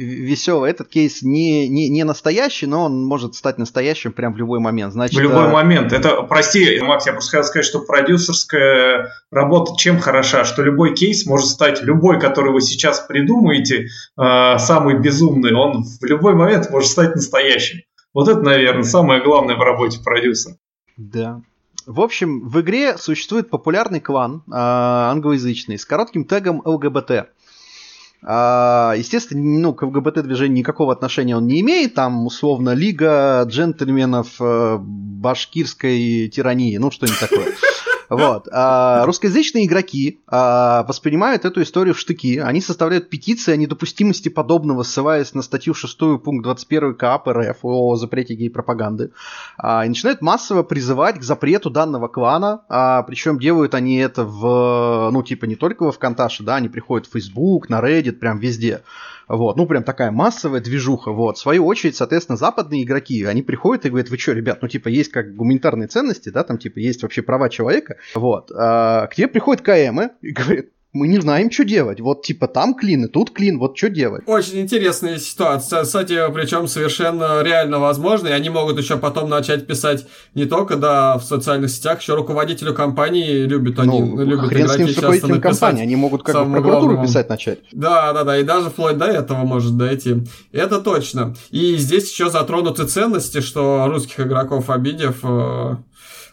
веселый. Этот кейс не, не, не настоящий, но он может стать настоящим прям в любой момент. Значит, В любой э, момент. Это, прости, Макс, я просто хотел сказать, что продюсерская работа чем хороша, что любой кейс может стать, любой, который вы сейчас придумаете, э, самый безумный, он в любой момент может стать настоящим. Вот это, наверное, самое главное в работе продюсера. Да. В общем, в игре существует популярный клан э, англоязычный с коротким тегом ЛГБТ. А, естественно, ну, к ЛГБТ-движению никакого отношения он не имеет. Там, условно, Лига джентльменов э, башкирской тирании. Ну, что-нибудь такое. Вот. А, русскоязычные игроки а, воспринимают эту историю в штыки. Они составляют петиции о недопустимости подобного, ссылаясь на статью 6 пункт 21 КАП РФ о запрете гей-пропаганды. А, и начинают массово призывать к запрету данного клана. А, причем делают они это в, ну, типа, не только во ВКонташе, да, они приходят в Facebook, на Reddit, прям везде. Вот, ну прям такая массовая движуха. Вот, в свою очередь, соответственно, западные игроки, они приходят и говорят, вы что, ребят, ну типа есть как гуманитарные ценности, да, там типа есть вообще права человека. Вот, а, к тебе приходят КМы и говорят, мы не знаем, что делать. Вот типа там клин, и тут клин, вот что делать. Очень интересная ситуация. Кстати, причем совершенно реально возможно. И они могут еще потом начать писать не только да, в социальных сетях, еще руководителю компании любят они, ну, любят хрен с ним игроки с руководителем компании, они могут как бы прокуратуру главному. писать начать. Да, да, да, и даже вплоть до этого может дойти. Это точно. И здесь еще затронуты ценности, что русских игроков обидев, э,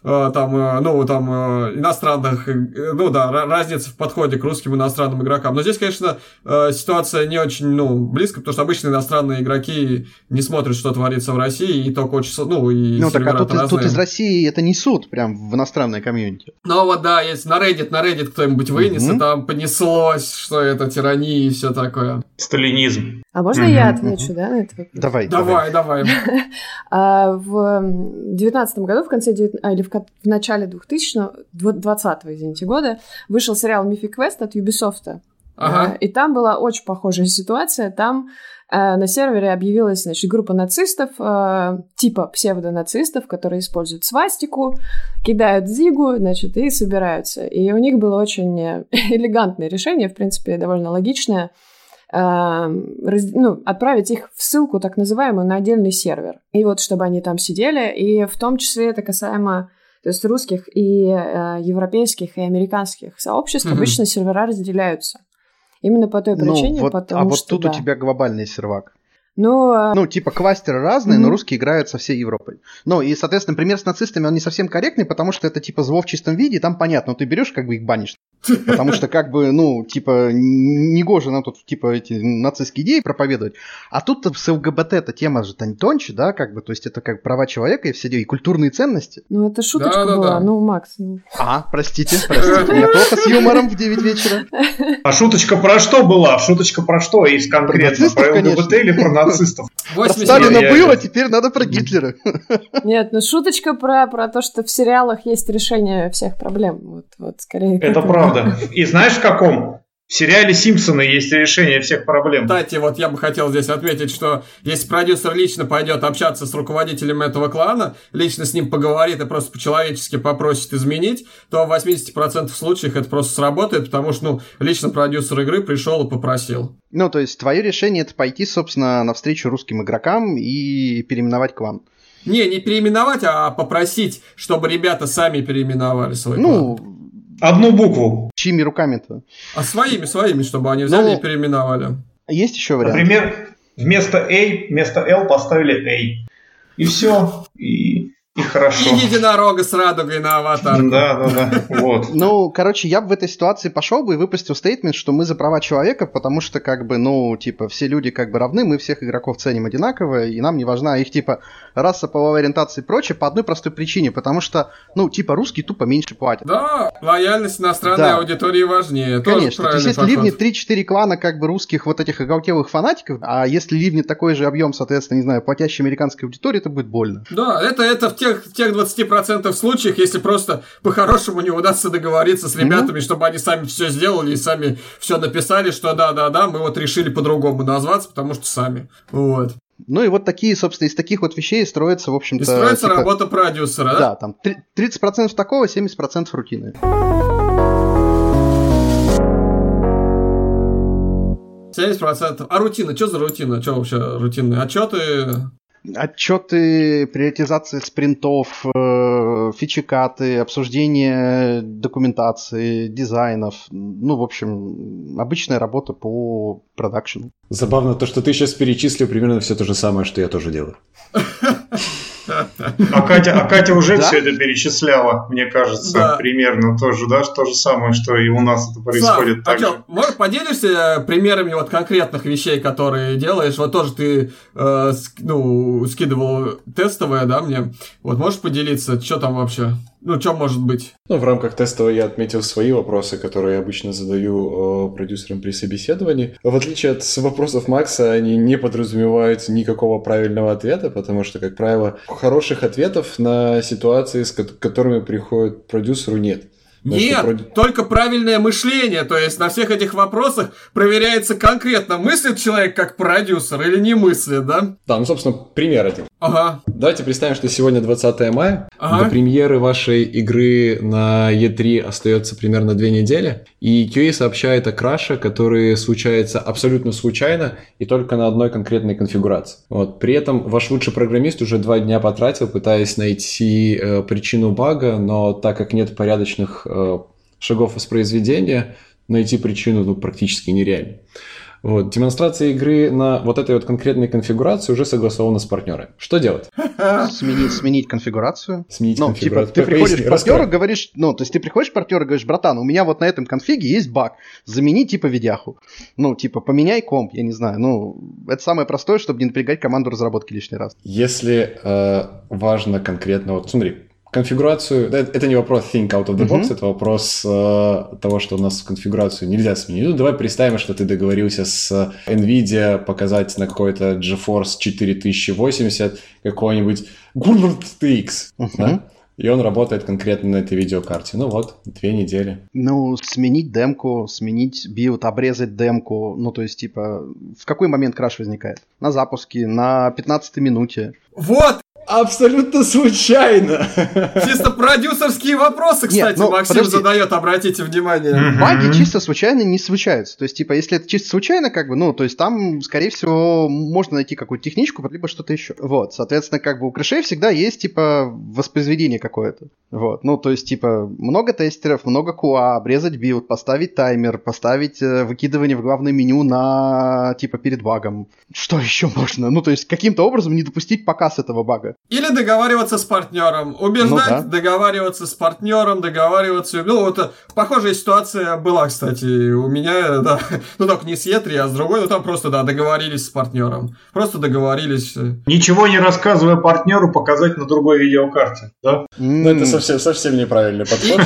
там, э, ну, там, э, иностранных, э, ну, да, ра- разница в подходе к русским иностранным игрокам. Но здесь, конечно, э, ситуация не очень, ну, близко, потому что обычно иностранные игроки не смотрят, что творится в России, и только очень, ну, и Ну так, а тут, из- тут разные. из России это несут прям в иностранное комьюнити. Ну вот да, если на Reddit, на Reddit кто-нибудь вынес, Мгм. и там понеслось, что это тирания и все такое. Сталинизм. А можно Мгм, я отвечу, да, на этот вопрос? Давай, Давай, давай. [laughs] А, В девятнадцатом году, в конце а, или в, начале 2000 20 извините, года, вышел сериал Mythic Quest от Ubisoft. Ага. А, И там была очень похожая ситуация. Там на сервере объявилась, значит, группа нацистов, типа псевдонацистов, которые используют свастику, кидают зигу, значит, и собираются. И у них было очень [laughs] элегантное решение, в принципе, довольно логичное – ну, отправить их в ссылку, так называемую, на отдельный сервер. И вот чтобы они там сидели, и в том числе это касаемо то есть русских и э, европейских и американских сообществ mm-hmm. обычно сервера разделяются. Именно по той ну, причине, ну, вот, потому а вот что... тут да. у тебя глобальный сервак. Ну, ну, типа кластеры разные, mm-hmm. но русские играют со всей Европой. Ну, и, соответственно, пример с нацистами, он не совсем корректный, потому что это типа зло в чистом виде, там понятно, ты берешь, как бы их банишь. Потому что, как бы, ну, типа, не гоже нам тут, типа, эти нацистские идеи проповедовать. А тут с ЛГБТ эта тема же тоньше, да, как бы, то есть это как права человека и все дела, и культурные ценности. Ну, это шуточка да, была, да. ну, Макс. Ну... А, простите, простите, меня плохо с юмором в 9 вечера. А шуточка про что была? Шуточка про что из конкретно? Про, про ЛГБТ или про нацистов? Про Сталина было, теперь надо про Гитлера. Нет, ну шуточка про, про то, что в сериалах есть решение всех проблем. Вот, вот скорее. Это правда. И знаешь в каком? В сериале «Симпсоны» есть решение всех проблем. Кстати, вот я бы хотел здесь отметить, что если продюсер лично пойдет общаться с руководителем этого клана, лично с ним поговорит и просто по-человечески попросит изменить, то в 80% случаев это просто сработает, потому что, ну, лично продюсер игры пришел и попросил. Ну, то есть твое решение это пойти, собственно, навстречу русским игрокам и переименовать клан. Не, не переименовать, а попросить, чтобы ребята сами переименовали свой ну, клан. Одну букву. Чьими руками-то? А своими, своими, чтобы они взяли ну, и переименовали. Есть еще вариант? Например, вместо A, вместо L поставили A. И все. И и хорошо. И [laughs] единорога с радугой на аватар. Да, да, да. Вот. [laughs] Ну, короче, я бы в этой ситуации пошел бы и выпустил стейтмент, что мы за права человека, потому что, как бы, ну, типа, все люди как бы равны, мы всех игроков ценим одинаково, и нам не важна их, типа, раса, половая ориентация и прочее по одной простой причине, потому что, ну, типа, русские тупо меньше платят. Да, лояльность иностранной да. аудитории важнее. Конечно. То есть, если ливнет 3-4 клана, как бы, русских вот этих оголтелых фанатиков, а если ливнет такой же объем, соответственно, не знаю, платящей американской аудитории, это будет больно. Да, это, это в тех, в тех 20 20% случаях, если просто по-хорошему не удастся договориться с ребятами, mm-hmm. чтобы они сами все сделали и сами все написали, что да-да-да, мы вот решили по-другому назваться, потому что сами. Вот. Ну и вот такие, собственно, из таких вот вещей строится, в общем-то... И строится типа, работа продюсера, да? Да, там 30% такого, 70% рутины. Семьдесят процентов. А рутина? Что за рутина? Что вообще рутинные отчеты? Отчеты, приоритизация спринтов, э, фичекаты, обсуждение документации, дизайнов. Ну, в общем, обычная работа по продакшену. Забавно то, что ты сейчас перечислил примерно все то же самое, что я тоже делаю. [laughs] А Катя, а Катя уже да? все это перечисляла, мне кажется, да. примерно тоже, да, то же самое, что и у нас это происходит. Сам, а что, может, поделишься примерами вот конкретных вещей, которые делаешь? Вот тоже ты, э, ну, скидывал тестовое, да, мне? Вот можешь поделиться, что там вообще? Ну, что может быть? Ну, в рамках тестового я отметил свои вопросы, которые я обычно задаю э, продюсерам при собеседовании. В отличие от вопросов Макса, они не подразумевают никакого правильного ответа, потому что, как правило, хороших ответов на ситуации, с которыми приходит продюсеру, нет. Нет, про... только правильное мышление. То есть на всех этих вопросах проверяется конкретно, мыслит человек как продюсер или не мыслит, да? Да, ну, собственно, пример один. Ага. Давайте представим, что сегодня 20 мая. Ага. До премьеры вашей игры на E3 остается примерно две недели. И QA сообщает о краше, который случается абсолютно случайно и только на одной конкретной конфигурации. Вот. При этом ваш лучший программист уже два дня потратил, пытаясь найти э, причину бага, но так как нет порядочных э, шагов воспроизведения, найти причину ну, практически нереально. Вот. Демонстрация игры на вот этой вот конкретной конфигурации уже согласована с партнерами. Что делать? [laughs] Сменить, сменить конфигурацию. Сменить ну, конфигурацию. Типа, ты приходишь к партнеру, говоришь, ну, то есть ты приходишь к партнеру, говоришь, братан, у меня вот на этом конфиге есть баг, замени типа видяху. Ну, типа, поменяй комп, я не знаю. Ну, это самое простое, чтобы не напрягать команду разработки лишний раз. Если э, важно конкретно, вот смотри, конфигурацию, это не вопрос think out of the box, uh-huh. это вопрос э, того, что у нас конфигурацию нельзя сменить. Ну, давай представим, что ты договорился с NVIDIA показать на какой-то GeForce 4080 какой-нибудь RTX, uh-huh. да? и он работает конкретно на этой видеокарте. Ну вот, две недели. Ну, сменить демку, сменить build, обрезать демку. Ну, то есть, типа, в какой момент crash возникает? На запуске, на 15 минуте. Вот, Абсолютно случайно. Чисто продюсерские вопросы, кстати, Нет, ну, Максим подожди. задает, обратите внимание. Mm-hmm. Баги чисто случайно не случаются. То есть, типа, если это чисто случайно, как бы, ну, то есть там, скорее всего, можно найти какую-то техничку, либо что-то еще. Вот, соответственно, как бы у крэшей всегда есть, типа, воспроизведение какое-то. Вот, ну, то есть, типа, много тестеров, много QA, обрезать build, поставить таймер, поставить э, выкидывание в главное меню на, типа, перед багом. Что еще можно? Ну, то есть, каким-то образом не допустить показ этого бага. Или договариваться с партнером. Убеждать, ну, да. договариваться с партнером, договариваться. Ну, вот э, похожая ситуация была, кстати, у меня, да. Ну, только не с Е3, а с другой. Ну, там просто, да, договорились с партнером. Просто договорились. Ничего не рассказывая партнеру, показать на другой видеокарте, да? Ну, это совсем, совсем неправильный подход.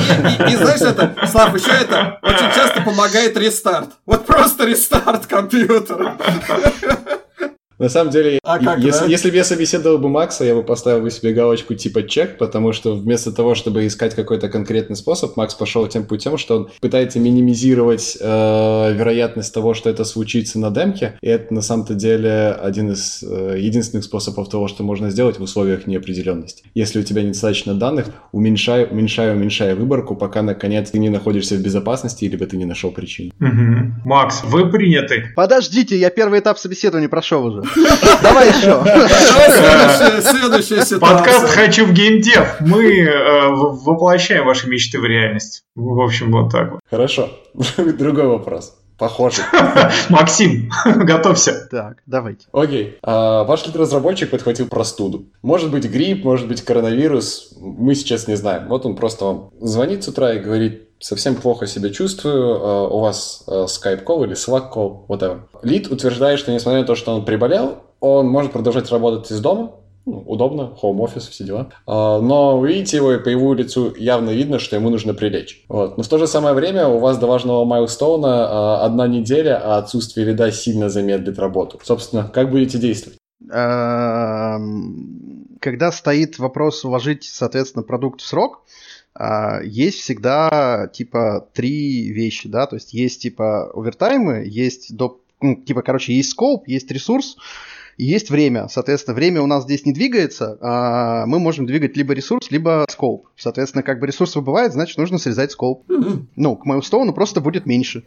И знаешь, это, Слав, еще это очень часто помогает рестарт. Вот просто рестарт компьютера. На самом деле, а как, если, да? если бы я собеседовал бы Макса, я бы поставил бы себе галочку типа чек, потому что вместо того, чтобы искать какой-то конкретный способ, Макс пошел тем путем, что он пытается минимизировать э, вероятность того, что это случится на демке, и это на самом-то деле один из э, единственных способов того, что можно сделать в условиях неопределенности. Если у тебя недостаточно данных, уменьшай, уменьшай, уменьшай выборку, пока наконец ты не находишься в безопасности, либо ты не нашел причину. Угу. Макс, вы приняты. Подождите, я первый этап собеседования прошел уже. Давай еще. Следующая ситуация. Подкаст «Хочу в геймдев». Мы э, воплощаем ваши мечты в реальность. В общем, вот так вот. Хорошо. [laughs] Другой вопрос. Похоже. [laughs] Максим, [laughs] готовься. Так, давайте. Окей. А, ваш разработчик подхватил простуду. Может быть грипп, может быть коронавирус. Мы сейчас не знаем. Вот он просто вам звонит с утра и говорит, совсем плохо себя чувствую, а, у вас а, Skype call или Slack call, whatever. Лид утверждает, что несмотря на то, что он приболел, он может продолжать работать из дома, ну, удобно, home office, все дела. А, но вы видите его, и по его лицу явно видно, что ему нужно прилечь. Вот. Но в то же самое время у вас до важного майлстоуна одна неделя, а отсутствие лида сильно замедлит работу. Собственно, как будете действовать? Когда стоит вопрос уложить, соответственно, продукт в срок, есть всегда типа три вещи, да, то есть есть типа овертаймы, есть доп, ну, типа, короче, есть скоп, есть ресурс, и есть время. Соответственно, время у нас здесь не двигается, а мы можем двигать либо ресурс, либо скоп. Соответственно, как бы ресурс выбывает, значит, нужно срезать скоп. Mm-hmm. Ну, к майлстоуну просто будет меньше.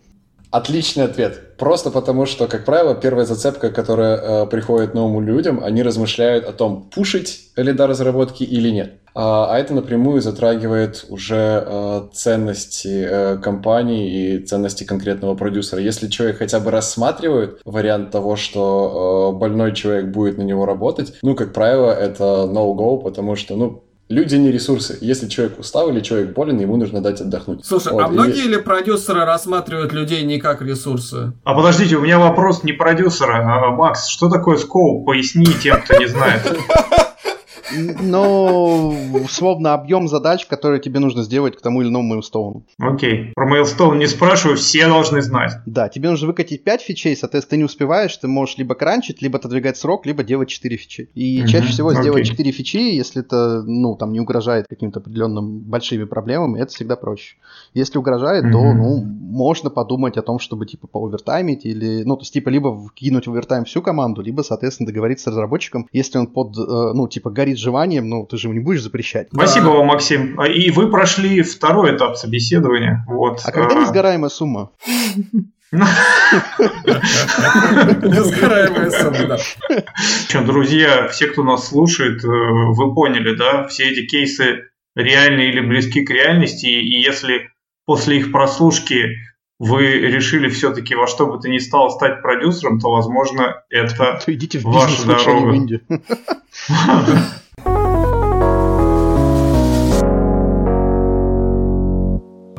Отличный ответ. Просто потому, что, как правило, первая зацепка, которая э, приходит новым людям, они размышляют о том, пушить лида разработки или нет. А, а это напрямую затрагивает уже э, ценности э, компании и ценности конкретного продюсера. Если человек хотя бы рассматривает вариант того, что э, больной человек будет на него работать, ну, как правило, это no-go, потому что, ну, Люди не ресурсы. Если человек устал или человек болен, ему нужно дать отдохнуть. Слушай, вот, а многие и... ли продюсеры рассматривают людей не как ресурсы? А подождите, у меня вопрос не продюсера. А, Макс, что такое скоп? Поясни тем, кто не знает. [laughs] Ну, условно, объем задач, которые тебе нужно сделать к тому или иному мейлстоуну. Окей. Про мейлстоун не спрашиваю, все должны знать. Да, тебе нужно выкатить 5 фичей, соответственно, ты не успеваешь, ты можешь либо кранчить, либо отодвигать срок, либо делать 4 фичи. И угу, чаще всего окей. сделать 4 фичи, если это, ну, там, не угрожает каким-то определенным большими проблемами, это всегда проще. Если угрожает, mm-hmm. то, ну, можно подумать о том, чтобы, типа, поувертаймить или, ну, то есть, типа, либо вкинуть в овертайм всю команду, либо, соответственно, договориться с разработчиком, если он под, э, ну, типа, горит желанием, ну, ты же ему не будешь запрещать. Спасибо вам, Максим. И вы прошли второй этап собеседования. Вот. А когда а. несгораемая сумма? Несгораемая сумма, да. Друзья, все, кто нас слушает, э, вы поняли, да, все эти кейсы реальны или близки к реальности, и если после их прослушки вы решили все-таки во что бы то ни стало стать продюсером, то, возможно, это то идите в ваша дорога. В Индию. [laughs]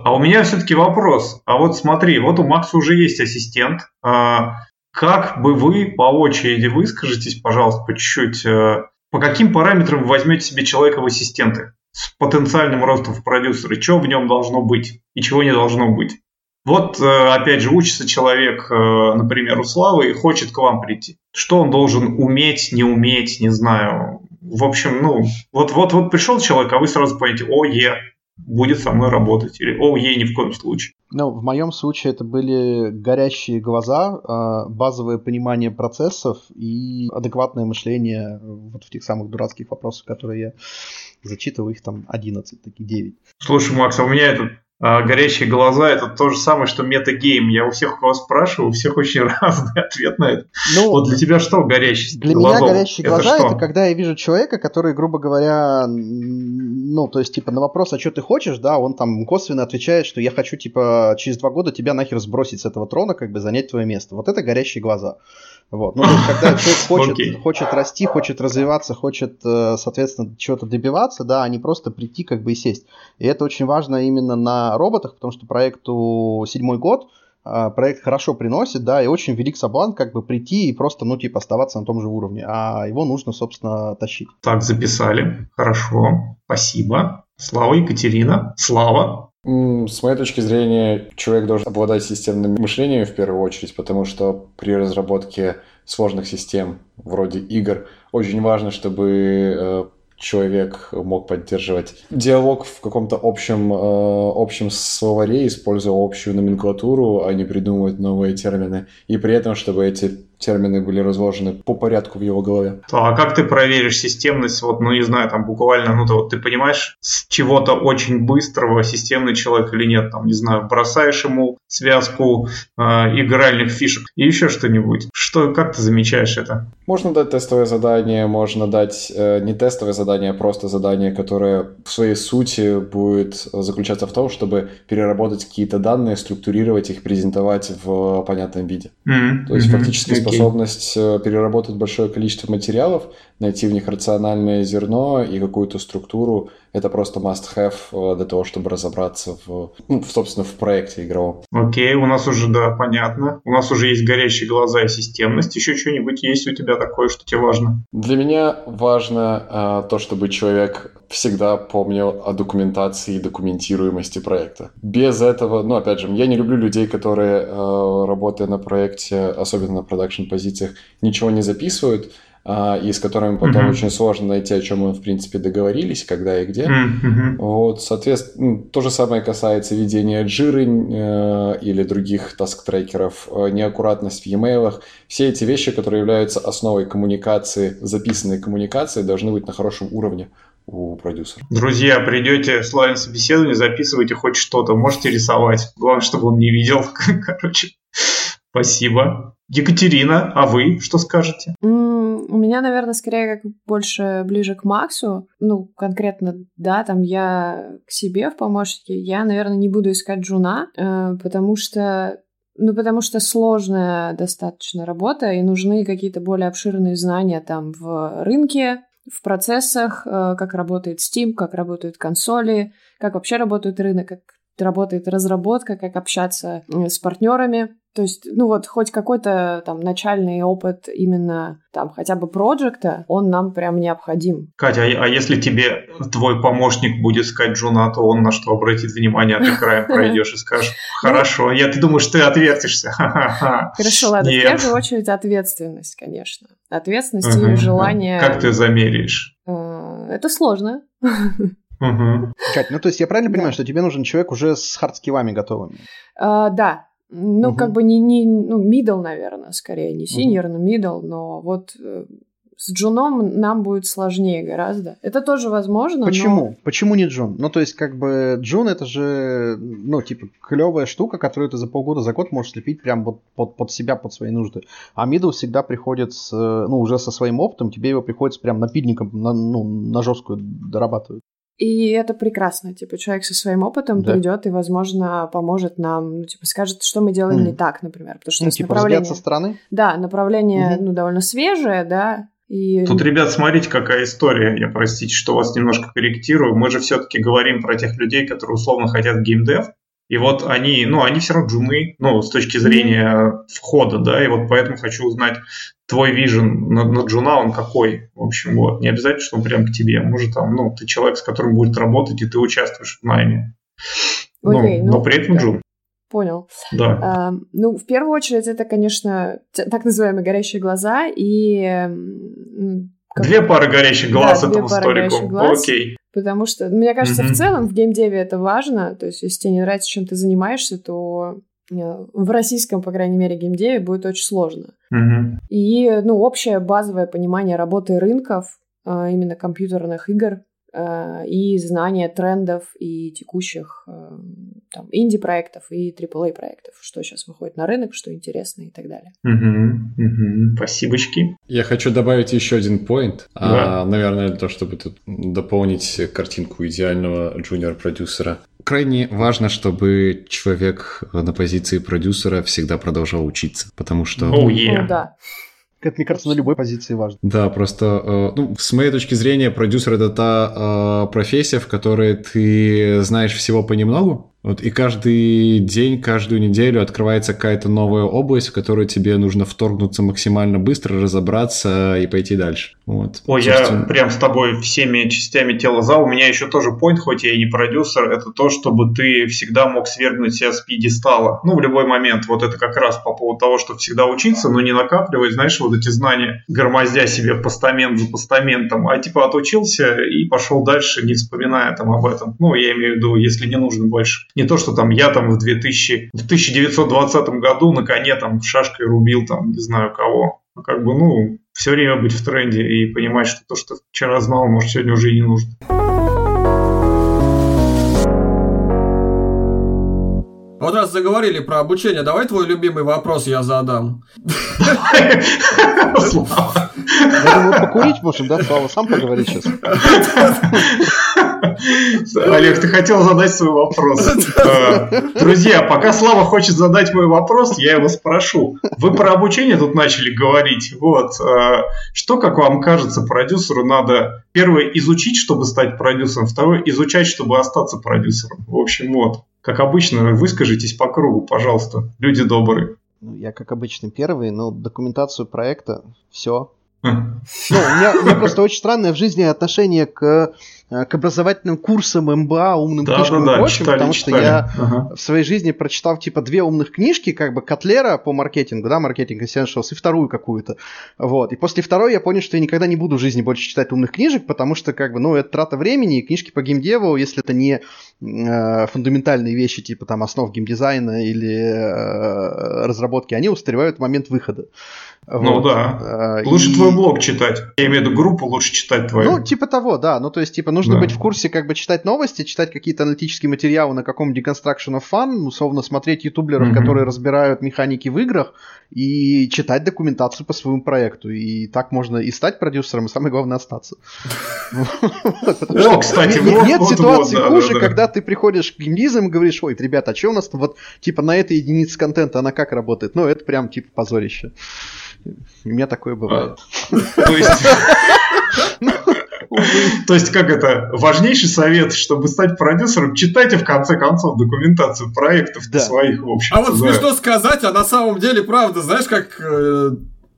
А у меня все-таки вопрос. А вот смотри, вот у Макса уже есть ассистент. А как бы вы по очереди выскажитесь, пожалуйста, по чуть-чуть, э, по каким параметрам вы возьмете себе человека в ассистенты? с потенциальным ростом в продюсеры, что в нем должно быть и чего не должно быть. Вот, э, опять же, учится человек, э, например, у Славы и хочет к вам прийти. Что он должен уметь, не уметь, не знаю, в общем, ну, вот-вот-вот пришел человек, а вы сразу понимаете, о, е, будет со мной работать, или о, ей ни в коем случае. Ну, в моем случае это были горящие глаза, а, базовое понимание процессов и адекватное мышление вот в тех самых дурацких вопросах, которые я зачитываю, их там 11, такие 9. Слушай, Макс, а у меня этот горящие глаза это то же самое, что метагейм. Я у всех, у кого спрашиваю, у всех очень [laughs] разный ответ на это. Ну, вот для тебя что горящие для глаза? Для меня горящие это глаза что? это когда я вижу человека, который, грубо говоря, ну, то есть, типа, на вопрос, а что ты хочешь, да, он там косвенно отвечает, что я хочу, типа, через два года тебя нахер сбросить с этого трона, как бы занять твое место. Вот это горящие глаза. Вот. Ну, то есть, когда [laughs] человек хочет, okay. хочет расти, хочет развиваться, хочет, э, соответственно, чего-то добиваться, да, а не просто прийти как бы и сесть. И это очень важно именно на роботах, потому что проекту седьмой год, а, проект хорошо приносит, да, и очень велик соблазн как бы прийти и просто, ну, типа, оставаться на том же уровне, а его нужно, собственно, тащить. Так, записали. Хорошо. Спасибо. Слава, Екатерина. Слава. С моей точки зрения, человек должен обладать системным мышлением в первую очередь, потому что при разработке сложных систем вроде игр очень важно, чтобы э, человек мог поддерживать диалог в каком-то общем, э, общем словаре, используя общую номенклатуру, а не придумывать новые термины. И при этом, чтобы эти термины были разложены по порядку в его голове. А как ты проверишь системность, вот, ну не знаю, там буквально, ну то вот ты понимаешь с чего-то очень быстрого системный человек или нет, там, не знаю, бросаешь ему связку э, игральных фишек и еще что-нибудь. Что, как ты замечаешь это? Можно дать тестовое задание, можно дать э, не тестовое задание, а просто задание, которое в своей сути будет заключаться в том, чтобы переработать какие-то данные, структурировать их, презентовать в понятном виде. Mm-hmm. То есть mm-hmm. фактически okay. способность э, переработать большое количество материалов, найти в них рациональное зерно и какую-то структуру, это просто must-have э, для того, чтобы разобраться в, ну, собственно, в проекте игровом. Окей, у нас уже, да, понятно. У нас уже есть горящие глаза и системность. Еще что-нибудь есть у тебя такое, что тебе важно? Для меня важно а, то, чтобы человек всегда помнил о документации и документируемости проекта. Без этого, ну, опять же, я не люблю людей, которые, э, работая на проекте, особенно на продакшн-позициях, ничего не записывают, и с которыми потом mm-hmm. очень сложно найти, о чем мы, в принципе, договорились, когда и где. Mm-hmm. Вот, соответственно, ну, то же самое касается ведения джиры э, или других таск-трекеров, э, неаккуратность в e-mail. Все эти вещи, которые являются основой коммуникации, записанной коммуникации, должны быть на хорошем уровне у продюсера. Друзья, придете в слайд собеседование, записывайте хоть что-то, можете рисовать. Главное, чтобы он не видел. [laughs] Короче, спасибо. Екатерина, а вы что скажете? Mm, у меня, наверное, скорее как больше ближе к Максу. Ну, конкретно, да, там я к себе в помощнике. Я, наверное, не буду искать джуна, э, потому что ну, потому что сложная достаточно работа, и нужны какие-то более обширные знания там в рынке, в процессах, э, как работает Steam, как работают консоли, как вообще работает рынок, как работает разработка, как общаться э, с партнерами. То есть, ну вот, хоть какой-то там начальный опыт именно там хотя бы проекта, он нам прям необходим. Катя, а, а если тебе твой помощник будет сказать Джуна, то он на что обратит внимание, а ты краем [laughs] пройдешь и скажешь, ну, хорошо, я ты думаешь, ты отвертишься. [laughs] Хорошо, ладно, в первую очередь ответственность, конечно. Ответственность и желание... Как ты замеряешь? Э, это сложно. [laughs] Кать, ну то есть я правильно понимаю, что тебе нужен человек уже с хардскиллами готовыми? А, да, ну, угу. как бы не, не, ну, middle, наверное, скорее, не senior, угу. но middle, но вот э, с джуном нам будет сложнее гораздо. Это тоже возможно. Почему? Но... Почему не Джун? Ну, то есть, как бы, Джун это же, ну, типа, клевая штука, которую ты за полгода, за год можешь слепить прям вот под, под себя, под свои нужды. А Middle всегда приходит с, ну, уже со своим опытом, тебе его приходится прям напильником, на, ну, на жесткую дорабатывать. И это прекрасно. Типа, человек со своим опытом да. придет и, возможно, поможет нам, ну, типа, скажет, что мы делаем mm. не так, например. Потому что ну, типа, направление... со стороны? Да, направление, mm-hmm. ну, довольно свежее, да, и... Тут, ребят, смотрите, какая история. Я, простите, что вас немножко корректирую. Мы же все-таки говорим про тех людей, которые условно хотят геймдев. И вот они, ну, они все равно джуны, ну, с точки зрения входа, да, и вот поэтому хочу узнать твой вижен на, на джуна, он какой, в общем, вот, не обязательно, что он прям к тебе, может, там, ну, ты человек, с которым будет работать, и ты участвуешь в найме. Okay, ну, но при этом да. джун. Понял. Да. А, ну, в первую очередь, это, конечно, так называемые горящие глаза, и Две пары горящих глаз да, этому сторику. Глаз, Окей. Потому что, мне кажется, mm-hmm. в целом в геймдеве это важно. То есть, если тебе не нравится, чем ты занимаешься, то в российском, по крайней мере, геймдеве будет очень сложно. Mm-hmm. И, ну, общее базовое понимание работы рынков, э, именно компьютерных игр, и знание трендов и текущих э, там, инди-проектов и AAA проектов, что сейчас выходит на рынок, что интересно и так далее. Угу, угу. Спасибочки. Я хочу добавить еще один поинт. Да. А, наверное, для того, чтобы тут дополнить картинку идеального джуниор-продюсера. Крайне важно, чтобы человек на позиции продюсера всегда продолжал учиться, потому что... Oh, yeah. oh, да. Это, мне кажется, на любой позиции важно. Да, просто, э, ну, с моей точки зрения, продюсер это та э, профессия, в которой ты знаешь всего понемногу, вот, и каждый день, каждую неделю открывается какая-то новая область, в которую тебе нужно вторгнуться максимально быстро, разобраться и пойти дальше. Вот. Ой, Собственно... я прям с тобой всеми частями тела за. У меня еще тоже point, хоть я и не продюсер, это то, чтобы ты всегда мог свергнуть себя с пьедестала. Ну, в любой момент. Вот это как раз по поводу того, что всегда учиться, но не накапливать, знаешь, вот эти знания, громоздя себе постамент за постаментом, а типа отучился и пошел дальше, не вспоминая там об этом. Ну, я имею в виду, если не нужно больше. Не то, что там я там в 2000, в 1920 году на коне там шашкой рубил там не знаю кого. А как бы, ну, все время быть в тренде и понимать, что то, что вчера знал, может, сегодня уже и не нужно. Вот раз заговорили про обучение, давай твой любимый вопрос я задам. Я думаю, покурить можем, да? Слава, сам поговори сейчас. [laughs] [laughs] Олег, ты хотел задать свой вопрос. [laughs] Э, друзья, пока Слава хочет задать мой вопрос, я его спрошу. Вы про обучение тут начали говорить. Вот. Э, что, как вам кажется, продюсеру надо первое изучить, чтобы стать продюсером, второе изучать, чтобы остаться продюсером. В общем, вот. Как обычно, выскажитесь по кругу, пожалуйста. Люди добрые. Ну, я, как обычно, первый, но документацию проекта, все. Ну, у меня, у меня [laughs] просто очень странное в жизни отношение к к образовательным курсам МБА, умным да, книжкам да, да, и прочим, читали, потому читали. что я ага. в своей жизни прочитал типа две умных книжки, как бы Котлера по маркетингу, да, маркетинг Essentials, и вторую какую-то. Вот. И после второй я понял, что я никогда не буду в жизни больше читать умных книжек, потому что, как бы, ну, это трата времени, и книжки по геймдеву, если это не э, фундаментальные вещи, типа там основ геймдизайна или э, разработки, они устаревают в момент выхода. Ну вот. да. Э, лучше и... твой блог читать. Я имею в виду группу лучше читать твою. Ну, типа того, да. Ну, то есть, типа, нужно да. быть в курсе, как бы читать новости, читать какие-то аналитические материалы на каком Deconstruction of Fun, условно смотреть ютуберов, mm-hmm. которые разбирают механики в играх, и читать документацию по своему проекту. И так можно и стать продюсером, и самое главное остаться. [laughs] О, кстати, Нет ситуации хуже, когда ты приходишь к геймдизам и говоришь, ой, ребята, а что у нас вот, типа, на этой единице контента, она как работает? Ну, это прям, типа, позорище. У меня такое бывает. То есть... То есть, как это, важнейший совет, чтобы стать продюсером, читайте в конце концов документацию проектов да. своих, в общем. А вот смешно сказать, а на самом деле, правда, знаешь, как э,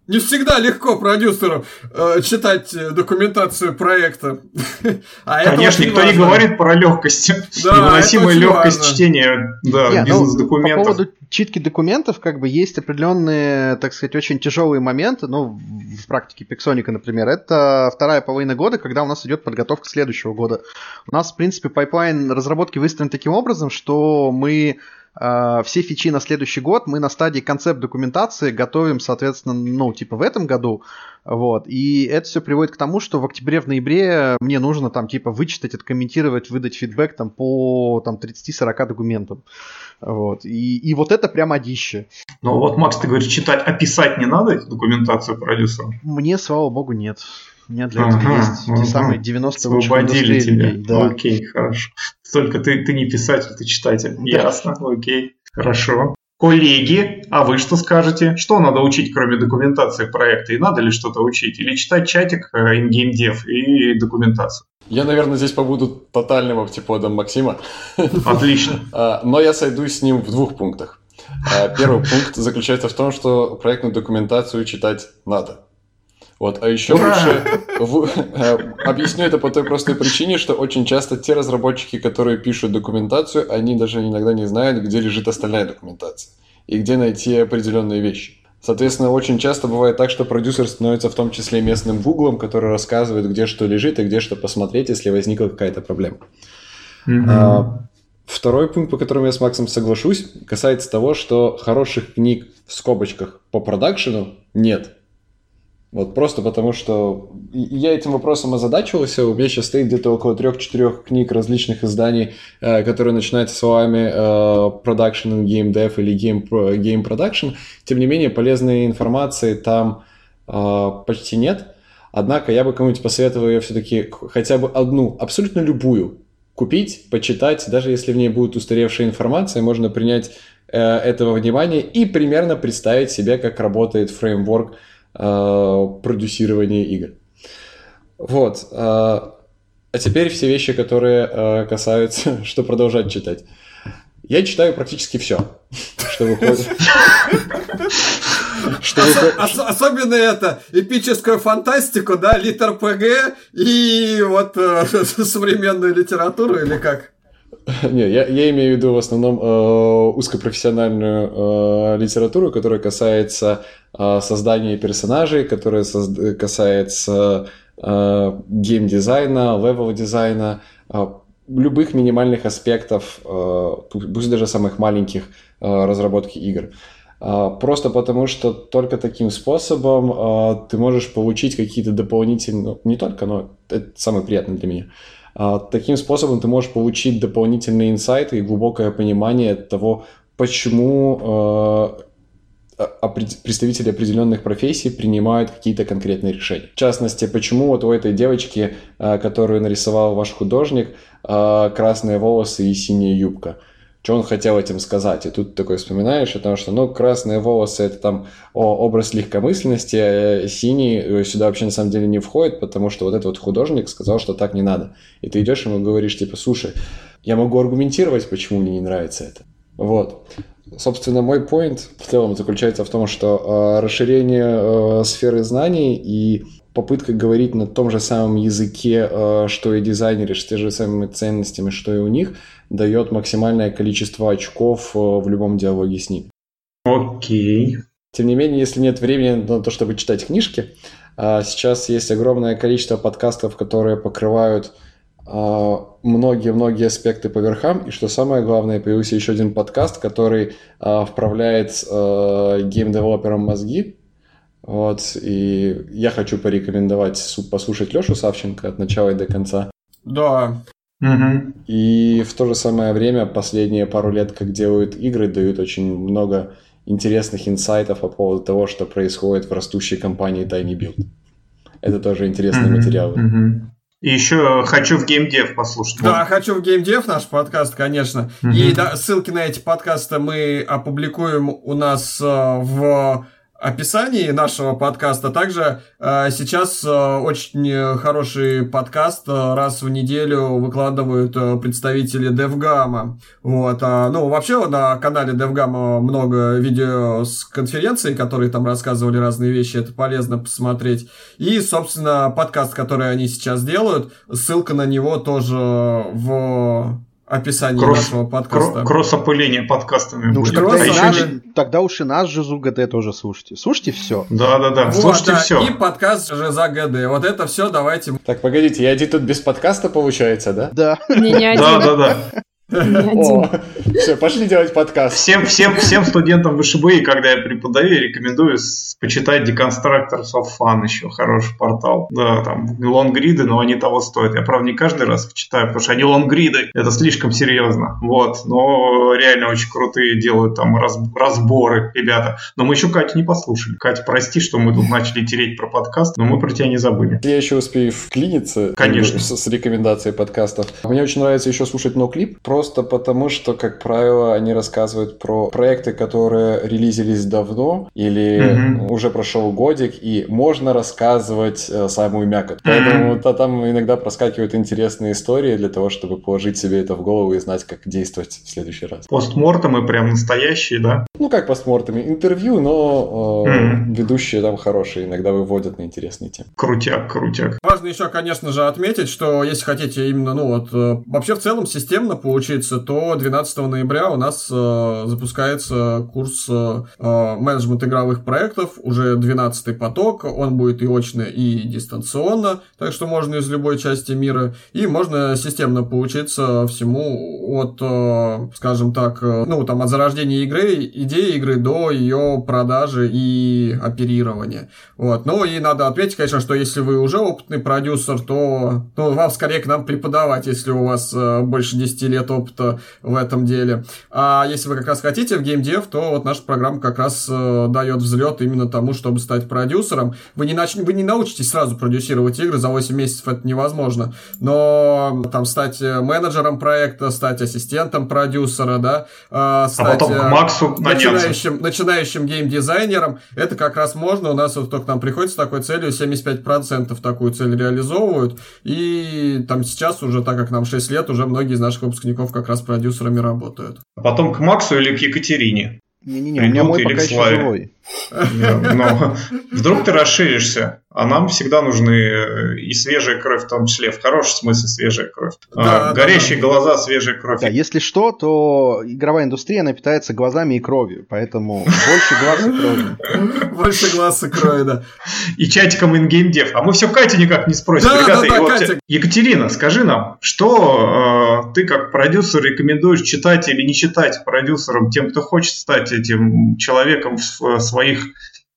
не всегда легко продюсеру э, читать э, документацию проекта. [laughs] а Конечно, никто важно. не говорит про легкость. [laughs] Да, Невыносимая легкость важно. чтения да, ну, бизнес-документов. по поводу читки документов, как бы есть определенные, так сказать, очень тяжелые моменты, ну, в практике Пиксоника, например. Это вторая половина года, когда у нас идет подготовка следующего года. У нас, в принципе, pipeline разработки выстроен таким образом, что мы все фичи на следующий год мы на стадии концепт документации готовим, соответственно, ну, типа в этом году, вот, и это все приводит к тому, что в октябре, в ноябре мне нужно там, типа, вычитать, откомментировать, выдать фидбэк там по там 30-40 документам, вот, и, и вот это прям одище. Ну вот, Макс, ты говоришь, читать, описать не надо эту документацию продюсеру? Мне, слава богу, нет. У меня для этого ага, есть ага. те самые 90 лучших Освободили тебя. Людей, да. Окей, хорошо. Только ты, ты не писатель, ты читатель. [laughs] Да. Ясно, окей, хорошо. Коллеги, а вы что скажете? Что надо учить, кроме документации проекта? И надо ли что-то учить? Или читать чатик InGame э, Dev и документацию? Я, наверное, здесь побуду тотальным оптиподом Максима. [laughs] Отлично. А, но я сойдусь с ним в двух пунктах. А, первый пункт заключается в том, что проектную документацию читать надо. Вот, а еще лучше в, э, объясню это по той простой причине, что очень часто те разработчики, которые пишут документацию, они даже иногда не знают, где лежит остальная документация и где найти определенные вещи. Соответственно, очень часто бывает так, что продюсер становится в том числе местным гуглом, который рассказывает, где что лежит и где что посмотреть, если возникла какая-то проблема. Mm-hmm. А, второй пункт, по которому я с Максом соглашусь, касается того, что хороших книг в скобочках по продакшену нет. Вот просто потому, что я этим вопросом озадачивался. У меня сейчас стоит где-то около трех-четырех книг различных изданий, э, которые начинаются словами э, Production and Game Dev или Game, Game Production. Тем не менее, полезной информации там э, почти нет. Однако я бы кому-нибудь посоветовал ее все-таки хотя бы одну, абсолютно любую, купить, почитать, даже если в ней будет устаревшая информация, можно принять этого внимания и примерно представить себе, как работает фреймворк э, продюсирования игр. Вот. Э, а теперь все вещи, которые э, касаются, [laughs] что продолжать читать. Я читаю практически все, что выходит. Что Ос- особенно это эпическую фантастику, да, литр ПГ и вот э, [laughs] современную литературу или как? [laughs] Не, я, я имею в виду в основном э, узкопрофессиональную э, литературу, которая касается э, создания персонажей, которая созда- касается э, геймдизайна, левел-дизайна, э, любых минимальных аспектов, э, пусть даже самых маленьких э, разработки игр. Э, просто потому, что только таким способом э, ты можешь получить какие-то дополнительные, ну, не только, но это самое приятное для меня, а, таким способом ты можешь получить дополнительные инсайты и глубокое понимание того, почему а, а, представители определенных профессий принимают какие-то конкретные решения. В частности, почему вот у этой девочки, которую нарисовал ваш художник, красные волосы и синяя юбка – что он хотел этим сказать. И тут такой вспоминаешь о том, что, ну, красные волосы – это там образ легкомысленности, а синий э, сюда вообще на самом деле не входит, потому что вот этот вот художник сказал, что так не надо. И ты идешь ему говоришь, типа, слушай, я могу аргументировать, почему мне не нравится это. Вот. Собственно, мой point в целом заключается в том, что э, расширение э, сферы знаний и попытка говорить на том же самом языке, э, что и дизайнеры, с теми же самыми ценностями, что и у них, дает максимальное количество очков э, в любом диалоге с ним. Окей. Тем не менее, если нет времени на то, чтобы читать книжки, а, сейчас есть огромное количество подкастов, которые покрывают многие-многие аспекты по верхам. И что самое главное, появился еще один подкаст, который вправляет гейм-девелоперам мозги, вот, и я хочу порекомендовать послушать Лешу Савченко от начала и до конца. Да. Угу. И в то же самое время последние пару лет, как делают игры, дают очень много интересных инсайтов по поводу того, что происходит в растущей компании tinyBuild. Это тоже интересные mm материалы. mm И еще хочу в геймдев послушать. Да, хочу в геймдев наш подкаст, конечно. mm И да, ссылки на эти подкасты мы опубликуем у нас э, в описании нашего подкаста. Также э, сейчас э, очень хороший подкаст э, раз в неделю выкладывают э, представители DevGam. Вот, а, ну, вообще на канале DevGam много видео с конференции, которые там рассказывали разные вещи, это полезно посмотреть. И, собственно, подкаст, который они сейчас делают, ссылка на него тоже в описании кросс, нашего подкаста. Кросс-опыление подкастами ну, будет. Тогда, а наш, тогда уж и наш же ЗУГД тоже слушайте. Слушайте все. Да-да-да, вот, слушайте да, все. И подкаст же за ГД. Вот это все давайте. Так, погодите, я один тут без подкаста получается, да? Да. Не, не один. Да-да-да. О, все, пошли делать подкаст. Всем, всем, всем студентам ВШБ, когда я преподаю, рекомендую почитать Deconstructors of Fun, еще хороший портал. Да, там лонгриды, но они того стоят. Я, правда, не каждый раз читаю, потому что они лонгриды. Это слишком серьезно. Вот, но реально очень крутые делают там раз, разборы, ребята. Но мы еще Катю не послушали. Катя, прости, что мы тут начали тереть про подкаст, но мы про тебя не забыли. Я еще успею вклиниться. Конечно. С, с рекомендацией подкастов. Мне очень нравится еще слушать ноклип. Про просто потому, что, как правило, они рассказывают про проекты, которые релизились давно или mm-hmm. уже прошел годик, и можно рассказывать э, самую мякоть. Поэтому mm-hmm. там иногда проскакивают интересные истории для того, чтобы положить себе это в голову и знать, как действовать в следующий раз. Постмортемы прям настоящие, да? ну как постмортами, интервью, но э, mm. ведущие там хорошие, иногда выводят на интересные темы. Крутяк, крутяк. Важно еще, конечно же, отметить, что если хотите именно, ну вот, э, вообще в целом системно поучиться, то 12 ноября у нас э, запускается курс э, э менеджмент игровых проектов, уже 12 поток, он будет и очно, и дистанционно, так что можно из любой части мира, и можно системно поучиться всему от, э, скажем так, э, ну там от зарождения игры, идеи игры до ее продажи и оперирования. Вот. Ну и надо отметить, конечно, что если вы уже опытный продюсер, то ну, вам скорее к нам преподавать, если у вас э, больше 10 лет опыта в этом деле. А если вы как раз хотите в геймдев, то вот наша программа как раз э, дает взлет именно тому, чтобы стать продюсером. Вы не, нач... вы не научитесь сразу продюсировать игры, за 8 месяцев это невозможно. Но там стать менеджером проекта, стать ассистентом продюсера, да, э, стать... А потом к Максу начинающим, начинающим геймдизайнером, это как раз можно. У нас вот только нам приходится с такой целью 75% такую цель реализовывают. И там сейчас уже, так как нам 6 лет, уже многие из наших выпускников как раз продюсерами работают. А потом к Максу или к Екатерине? Не-не-не, у меня мой пока еще живой. Но вдруг ты расширишься, а нам всегда нужны и свежая кровь, в том числе, в хорошем смысле свежая кровь. Да, а, горящие да, глаза, свежая кровь. Да, если что, то игровая индустрия, она питается глазами и кровью, поэтому больше глаз и крови. [laughs] Больше глаз и крови, да. И чатиком InGame Dev. А мы все Катю никак не спросим. Да, Ребята, да, да, Катя. Екатерина, скажи нам, что э, ты как продюсер рекомендуешь читать или не читать продюсерам, тем, кто хочет стать этим человеком в своих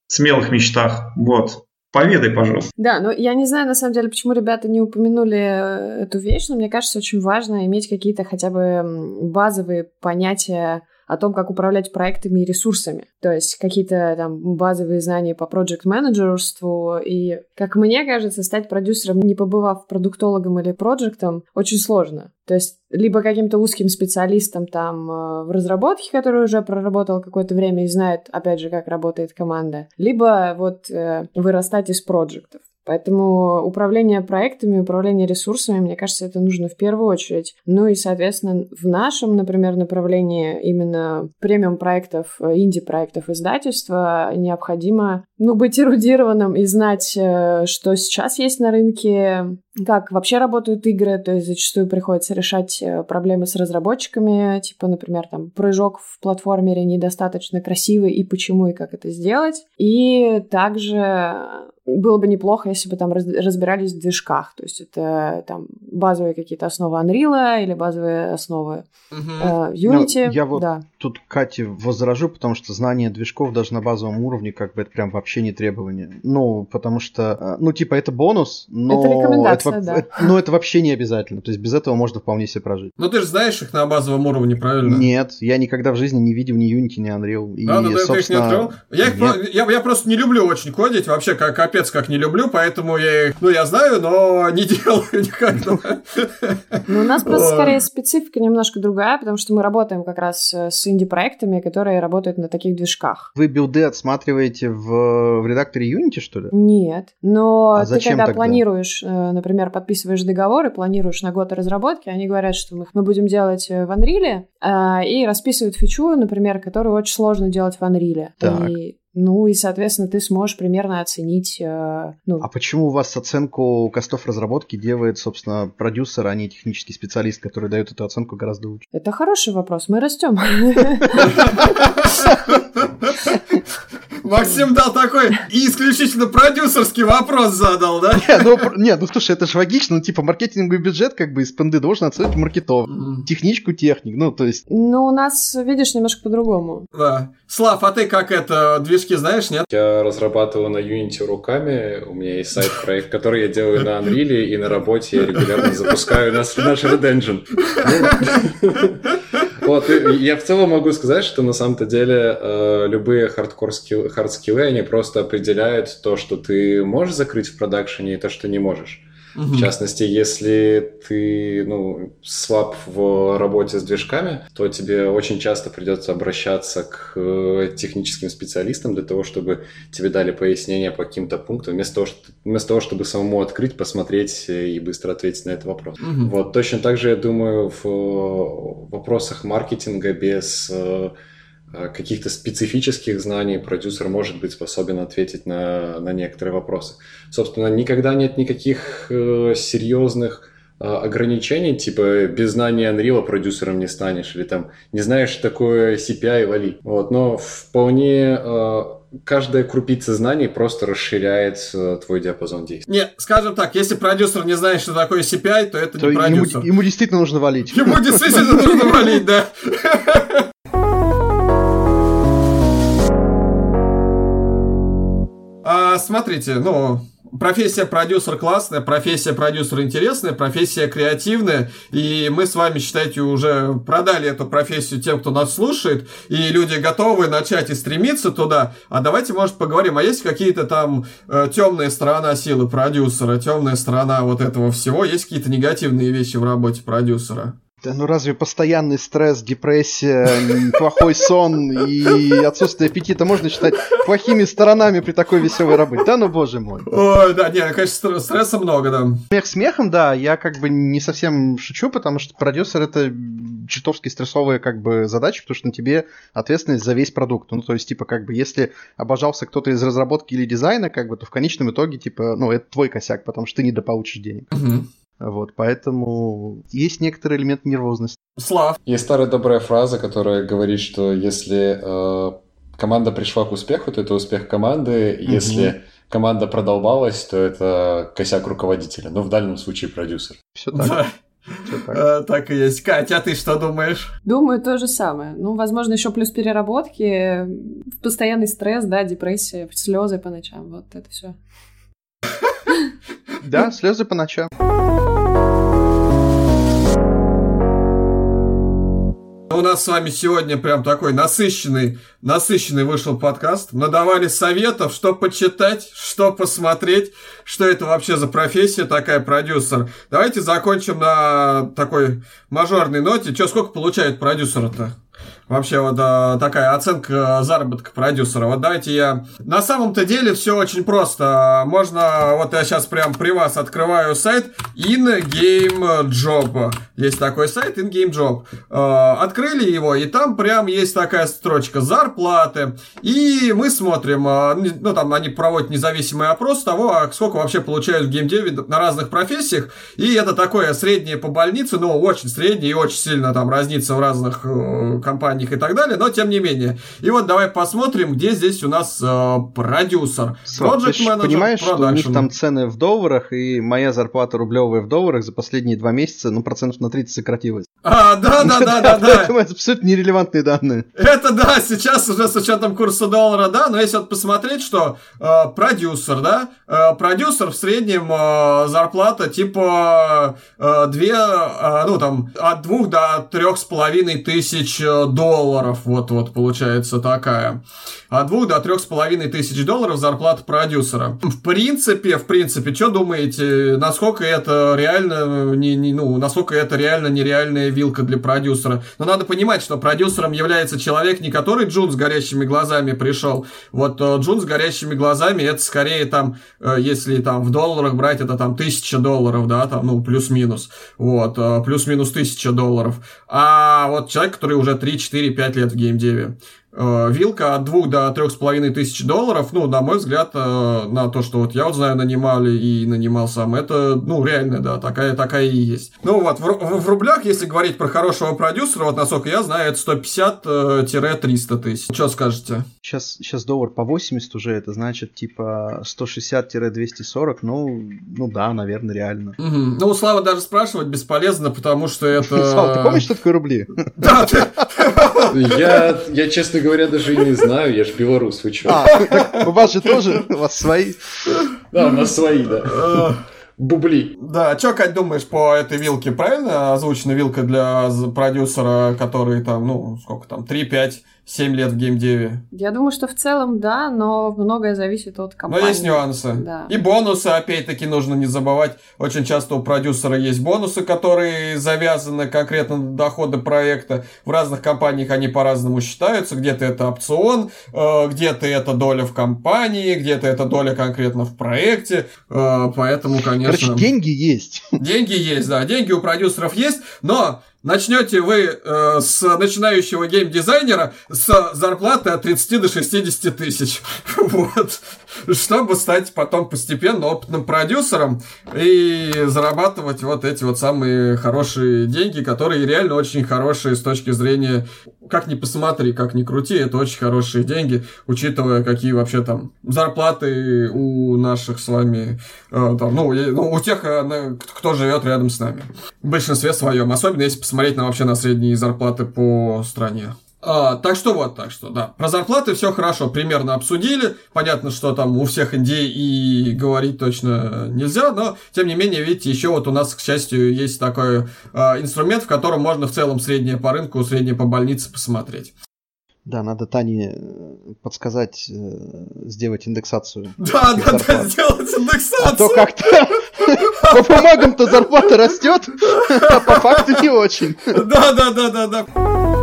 смелых мечтах. Вот. Поведай, пожалуйста. Да, ну я не знаю, на самом деле, почему ребята не упомянули э, эту вещь, но мне кажется, очень важно иметь какие-то хотя бы базовые понятия о том, как управлять проектами и ресурсами. То есть какие-то там базовые знания по проект менеджерству и, как мне кажется, стать продюсером, не побывав продуктологом или проектом, очень сложно. То есть либо каким-то узким специалистом там э, в разработке, который уже проработал какое-то время и знает, опять же, как работает команда, либо вот э, вырастать из проектов. Поэтому управление проектами, управление ресурсами, мне кажется, это нужно в первую очередь. Ну и, соответственно, в нашем, например, направлении именно премиум проектов, э, инди-проектов издательства необходимо ну, быть эрудированным и знать, э, что сейчас есть на рынке, как вообще работают игры, то есть зачастую приходится решать э, проблемы с разработчиками, типа, например, там, прыжок в платформере недостаточно красивый, и почему, и как это сделать. И также было бы неплохо, если бы там разбирались в движках, то есть это там базовые какие-то основы Unreal или базовые основы uh-huh. Unity. Ну, я вот да. тут Кате возражу, потому что знание движков даже на базовом уровне, как бы это прям вообще не требование. Ну, потому что, э, ну, типа, это бонус, но... Это рекомендация, это, да. Это, [laughs] но это вообще не обязательно, то есть без этого можно вполне себе прожить. Ну, ты же знаешь их на базовом уровне, правильно? Нет, я никогда в жизни не видел ни Unity, ни Unreal. И, а, ну, да, собственно... ты их не открыл? Я, их, я, я просто не люблю очень кодить, вообще, как, капец, как не люблю, поэтому я их, ну, я знаю, но не [laughs] делаю никогда. Ну, у нас просто скорее специфика немножко другая, потому что мы работаем как раз э, с инди-проектами, которые работают на таких движках. Вы билды отсматриваете в, в редакторе Unity, что ли? Нет, но а ты когда тогда? планируешь, э, например, подписываешь договор и планируешь на год разработки, они говорят, что мы, мы будем делать в Unreal, э, и расписывают фичу, например, которую очень сложно делать в Unreal. Так. И ну и, соответственно, ты сможешь примерно оценить... Э, ну... А почему у вас оценку костов разработки делает, собственно, продюсер, а не технический специалист, который дает эту оценку гораздо лучше? Это хороший вопрос, мы растем. [laughs] Максим дал такой исключительно продюсерский вопрос задал, да? Не, ну, не, ну слушай, это же логично, ну типа маркетинговый бюджет как бы из пенды должен оценить маркетов, техничку техник, ну то есть... Ну у нас, видишь, немножко по-другому. Да. Слав, а ты как это, движки знаешь, нет? Я разрабатываю на Unity руками, у меня есть side -проект, который я делаю на Unreal, и на работе я регулярно запускаю наш, наш Red Engine. Вот, я в целом могу сказать, что на самом-то деле э, любые хардкор скиллы, хардскиллы, они просто определяют то, что ты можешь закрыть в продакшене и то, что не можешь. Угу. В частности, если ты ну, слаб в работе с движками, то тебе очень часто придется обращаться к э, техническим специалистам для того, чтобы тебе дали пояснения по каким-то пунктам, вместо того, что, вместо того чтобы самому открыть, посмотреть и быстро ответить на этот вопрос. Угу. Вот точно так же, я думаю, в вопросах маркетинга без э, э, каких-то специфических знаний продюсер может быть способен ответить на, на некоторые вопросы. Собственно, никогда нет никаких э, серьезных э, ограничений, типа без знания Unreal продюсером не станешь, или там не знаешь, что такое CPI, вали. Вот, но вполне э, каждая крупица знаний просто расширяет э, твой диапазон действий. Не, скажем так, если продюсер не знает, что такое CPI, то это То не ему, продюсер. ему действительно нужно валить. Ему действительно нужно валить, да. [laughs] А, смотрите, ну, профессия продюсер классная, профессия продюсер интересная, профессия креативная, и мы с вами, считайте, уже продали эту профессию тем, кто нас слушает, и люди готовы начать и стремиться туда. А давайте, может, поговорим, а есть какие-то там э, темная сторона силы продюсера, темная сторона вот этого всего, есть какие-то негативные вещи в работе продюсера? Да ну разве постоянный стресс, депрессия, плохой сон и отсутствие аппетита можно считать плохими сторонами при такой веселой работе? Да ну боже мой. Ой, да, не, конечно, стр- стресса много, да. Смех смехом, да, я как бы не совсем шучу, потому что продюсер это чертовски стрессовая как бы задача, потому что на тебе ответственность за весь продукт. Ну, то есть, типа, как бы, если обожался кто-то из разработки или дизайна, как бы, то в конечном итоге, типа, ну, это твой косяк, потому что ты не дополучишь денег. Мгм. Вот, поэтому есть некоторый элемент нервозности. Слав. Есть старая добрая фраза, которая говорит, что если э, команда пришла к успеху, то это успех команды. Если команда продолбалась, то это косяк руководителя. Ну, в дальнем случае продюсер. Все так, Да, так. э, так и есть. Катя, а ты что думаешь? Думаю, то же самое. Ну, возможно, еще плюс переработки, постоянный стресс, да, депрессия, слезы по ночам, вот это все. Да, слезы по ночам. У нас с вами сегодня прям такой насыщенный, насыщенный вышел подкаст. Надавали советов, что почитать, что посмотреть, что это вообще за профессия такая продюсер. Давайте закончим на такой мажорной ноте. Че, сколько получает продюсер-то? Вообще вот а, такая оценка заработка продюсера. Вот давайте я... На самом-то деле все очень просто. Можно... Вот я сейчас прям при вас открываю сайт In-Game Job. Есть такой сайт In-Game Job. Э, Открыли его, и там прям есть такая строчка зарплаты. И мы смотрим, э, не- ну там они проводят независимый опрос того, а сколько вообще получают в геймдеве на разных профессиях. И это такое среднее по больнице, ну очень среднее и очень сильно там разнится в разных э, компаниях и так далее, но тем не менее. И вот давай посмотрим, где здесь у нас э, продюсер. Project manager, понимаешь, что у них production. там цены в долларах, и моя зарплата рублевая в долларах за последние два месяца, ну, процентов на 30 сократилась. А, да, да, да, да, да. [laughs] Это абсолютно нерелевантные данные. Это да, сейчас уже с учетом курса доллара, да, но если вот посмотреть, что э, продюсер, да, э, продюсер в среднем э, зарплата типа э, две, э, ну там, от двух до трех с половиной тысяч э, долларов, вот, вот получается такая. От двух до трех с половиной тысяч долларов зарплата продюсера. В принципе, в принципе, что думаете, насколько это реально, не, не, ну, насколько это реально нереальная вилка для продюсера? Но надо понимать, что продюсером является человек, не который Джун с горящими глазами пришел. Вот э, Джун с горящими глазами, это скорее там, э, если там в долларах брать, это там тысяча долларов, да, там, ну, плюс-минус. Вот, э, плюс-минус тысяча долларов. А вот человек, который уже 3, 4, 5 лет в геймдеве. Э, Вилка от двух до трех с половиной тысяч долларов, ну, на мой взгляд, э, на то, что вот я вот знаю, нанимали и нанимал сам, это, ну, реально, да, такая, такая и есть. Ну, вот, в, в рублях, если говорить про хорошего продюсера, вот, насколько я знаю, это 150-300 тысяч. Что скажете? Сейчас, сейчас доллар по 80 уже, это значит типа 160-240, ну, ну да, наверное, реально. Мгм. Ну, у Славы даже спрашивать бесполезно, потому что это... [laughs] Слава, ты помнишь, что такое рубли? Да, [laughs] я, честно говоря, даже и не знаю, я ж белорус, вы чё? А, так у вас же тоже, у вас свои. Да, у нас свои, да. э, Бубли. Да, что, Кать, думаешь по этой вилке? Правильно озвучена вилка для продюсера, который там, ну, сколько там, 3, 5, 7 лет в геймдеве? Я думаю, что в целом да, но многое зависит от Но компании. есть нюансы. Да. И бонусы, опять-таки, нужно не забывать. Очень часто у продюсера есть бонусы, которые завязаны конкретно на доходы проекта. В разных компаниях они по-разному считаются. Где-то это опцион, э, где-то это доля в компании, где-то это доля конкретно в проекте. Э, Поэтому, конечно... Короче, деньги есть. Деньги есть, да, деньги у продюсеров есть, но начнете вы э, с начинающего геймдизайнера с зарплаты от 30 до 60 тысяч. [laughs] вот. Чтобы стать потом постепенно опытным продюсером и зарабатывать вот эти вот самые хорошие деньги, которые реально очень хорошие с точки зрения, как ни посмотри, как ни крути, это очень хорошие деньги, учитывая, какие вообще там зарплаты у наших с вами, э, там, ну, ну, у тех, э, кто живет рядом с нами. В большинстве своем, особенно если посмотреть на вообще на средние зарплаты по стране. А, так что вот, так что, да. Про зарплаты все хорошо, примерно обсудили. Понятно, что там у всех индей и говорить точно нельзя, но, тем не менее, видите, еще вот у нас, к счастью, есть такой а, инструмент, в котором можно в целом среднее по рынку, среднее по больнице посмотреть. Да, надо Тане э, подсказать э, сделать индексацию. [laughs] Да, да, да, сделать индексацию. А то как-то [laughs] по бумагам-то зарплата растет, [laughs] а по факту не очень. Да, да, да, да, да.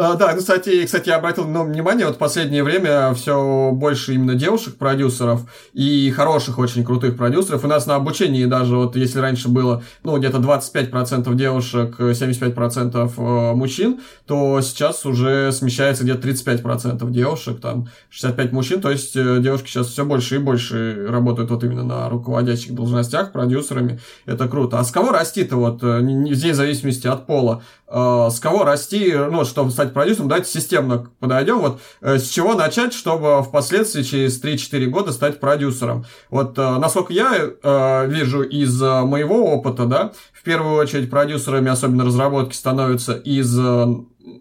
А, да, ну, кстати, кстати, я обратил ну, внимание, вот в последнее время все больше именно девушек-продюсеров и хороших, очень крутых продюсеров. У нас на обучении даже, вот если раньше было, ну, где-то 25% девушек, 75% э, мужчин, то сейчас уже смещается где-то 35% девушек, там, 65 мужчин, то есть э, девушки сейчас все больше и больше работают вот именно на руководящих должностях, продюсерами, это круто. А с кого расти-то вот, э, здесь в зависимости от пола, с кого расти, ну, чтобы стать продюсером, давайте системно подойдем. Вот э, с чего начать, чтобы впоследствии через 3-4 года стать продюсером. Вот э, насколько я э, вижу из э, моего опыта, да, в первую очередь продюсерами, особенно разработки, становятся из э,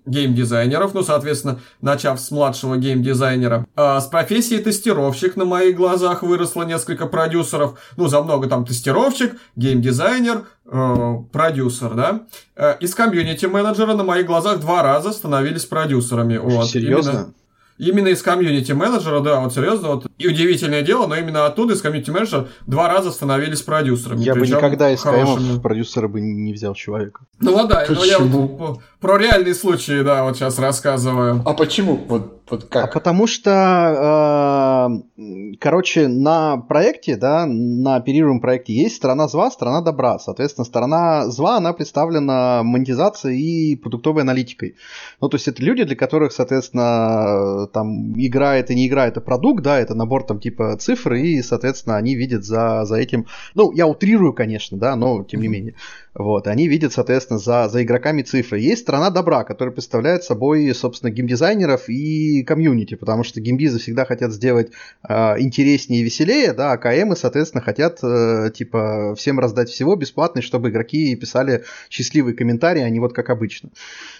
геймдизайнеров, ну, соответственно, начав с младшего геймдизайнера. А с профессией тестировщик на моих глазах выросло несколько продюсеров. Ну, за много там тестировщик, геймдизайнер, э, продюсер, да. Э, из комьюнити-менеджера на моих глазах два раза становились продюсерами. Вот, Серьезно? Именно именно из комьюнити менеджера, да, вот серьезно, вот и удивительное дело, но именно оттуда из комьюнити менеджера два раза становились продюсерами. Я бы никогда из хорошими... продюсера бы не взял человека. Ну вот да, но я вот про реальные случаи, да, вот сейчас рассказываю. А почему? Вот вот как? А потому что, э, короче, на проекте, да, на оперируемом проекте есть сторона зла, сторона добра. Соответственно, сторона зла, она представлена монетизацией и продуктовой аналитикой. Ну, то есть это люди, для которых, соответственно, там игра это не игра, это продукт, да, это набор там типа цифр, и, соответственно, они видят за, за этим, ну, я утрирую, конечно, да, но тем не менее. Вот, они видят, соответственно, за, за игроками цифры. Есть сторона добра, которая представляет собой, собственно, геймдизайнеров и комьюнити, потому что геймдизы всегда хотят сделать э, интереснее и веселее, да, а КМы, соответственно, хотят, э, типа, всем раздать всего бесплатно, чтобы игроки писали счастливые комментарии, а не вот как обычно.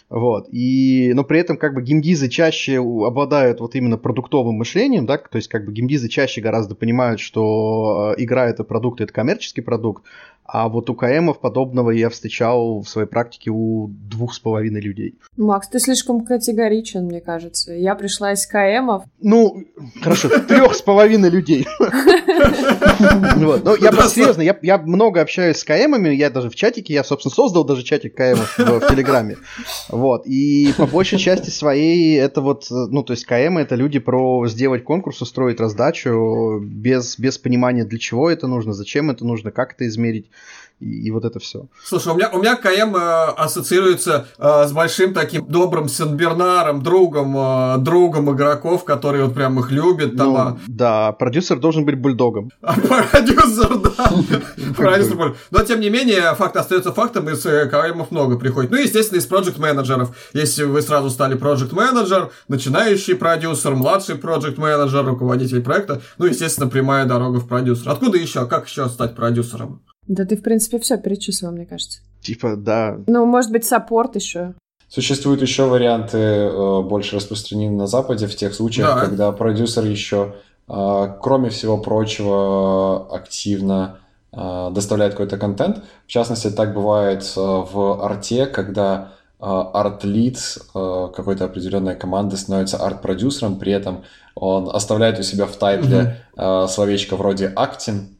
Вот. И, но при этом как бы геймдизы чаще обладают вот именно продуктовым мышлением, да, то есть как бы геймдизы чаще гораздо понимают, что э, игра это продукт, это коммерческий продукт, а вот у КМов подобного я встречал в своей практике у двух с половиной людей. Макс, ты слишком категоричен, мне кажется. Я пришла из КМов. Ну, хорошо, трех с половиной людей. [laughs] Но я серьезно, я много общаюсь с КМами, я даже в чатике, я, собственно, создал даже чатик КМов в Телеграме. Вот, и по большей части своей это вот, ну, то есть КМ это люди про сделать конкурс, устроить раздачу без, без понимания, для чего это нужно, зачем это нужно, как это измерить и, и вот это все. Слушай, у меня, у меня КМ э, ассоциируется э, с большим таким добрым Сенбернаром, другом, э, другом игроков, которые вот прям их любят. Там, ну, а... Да, продюсер должен быть бульдогом. А [laughs] продюсер, да. [laughs] Продюсер, но тем не менее, факт остается фактом, из э, КМов много приходит. Ну, естественно, из проект менеджеров Если вы сразу стали проект менеджер начинающий продюсер, младший проект менеджер руководитель проекта, ну, естественно, прямая дорога в продюсер. Откуда еще? Как еще стать продюсером? Да ты, в принципе, все перечислил, мне кажется. Типа, да. Ну, может быть, саппорт еще. Существуют еще варианты э, больше распространены на Западе в тех случаях, да. когда продюсер еще, э, кроме всего прочего, активно э, доставляет какой-то контент. В частности, так бывает в арте, когда арт-лид какой-то определенной команды становится арт-продюсером, при этом он оставляет у себя в тайтле mm-hmm. словечко вроде «актин»,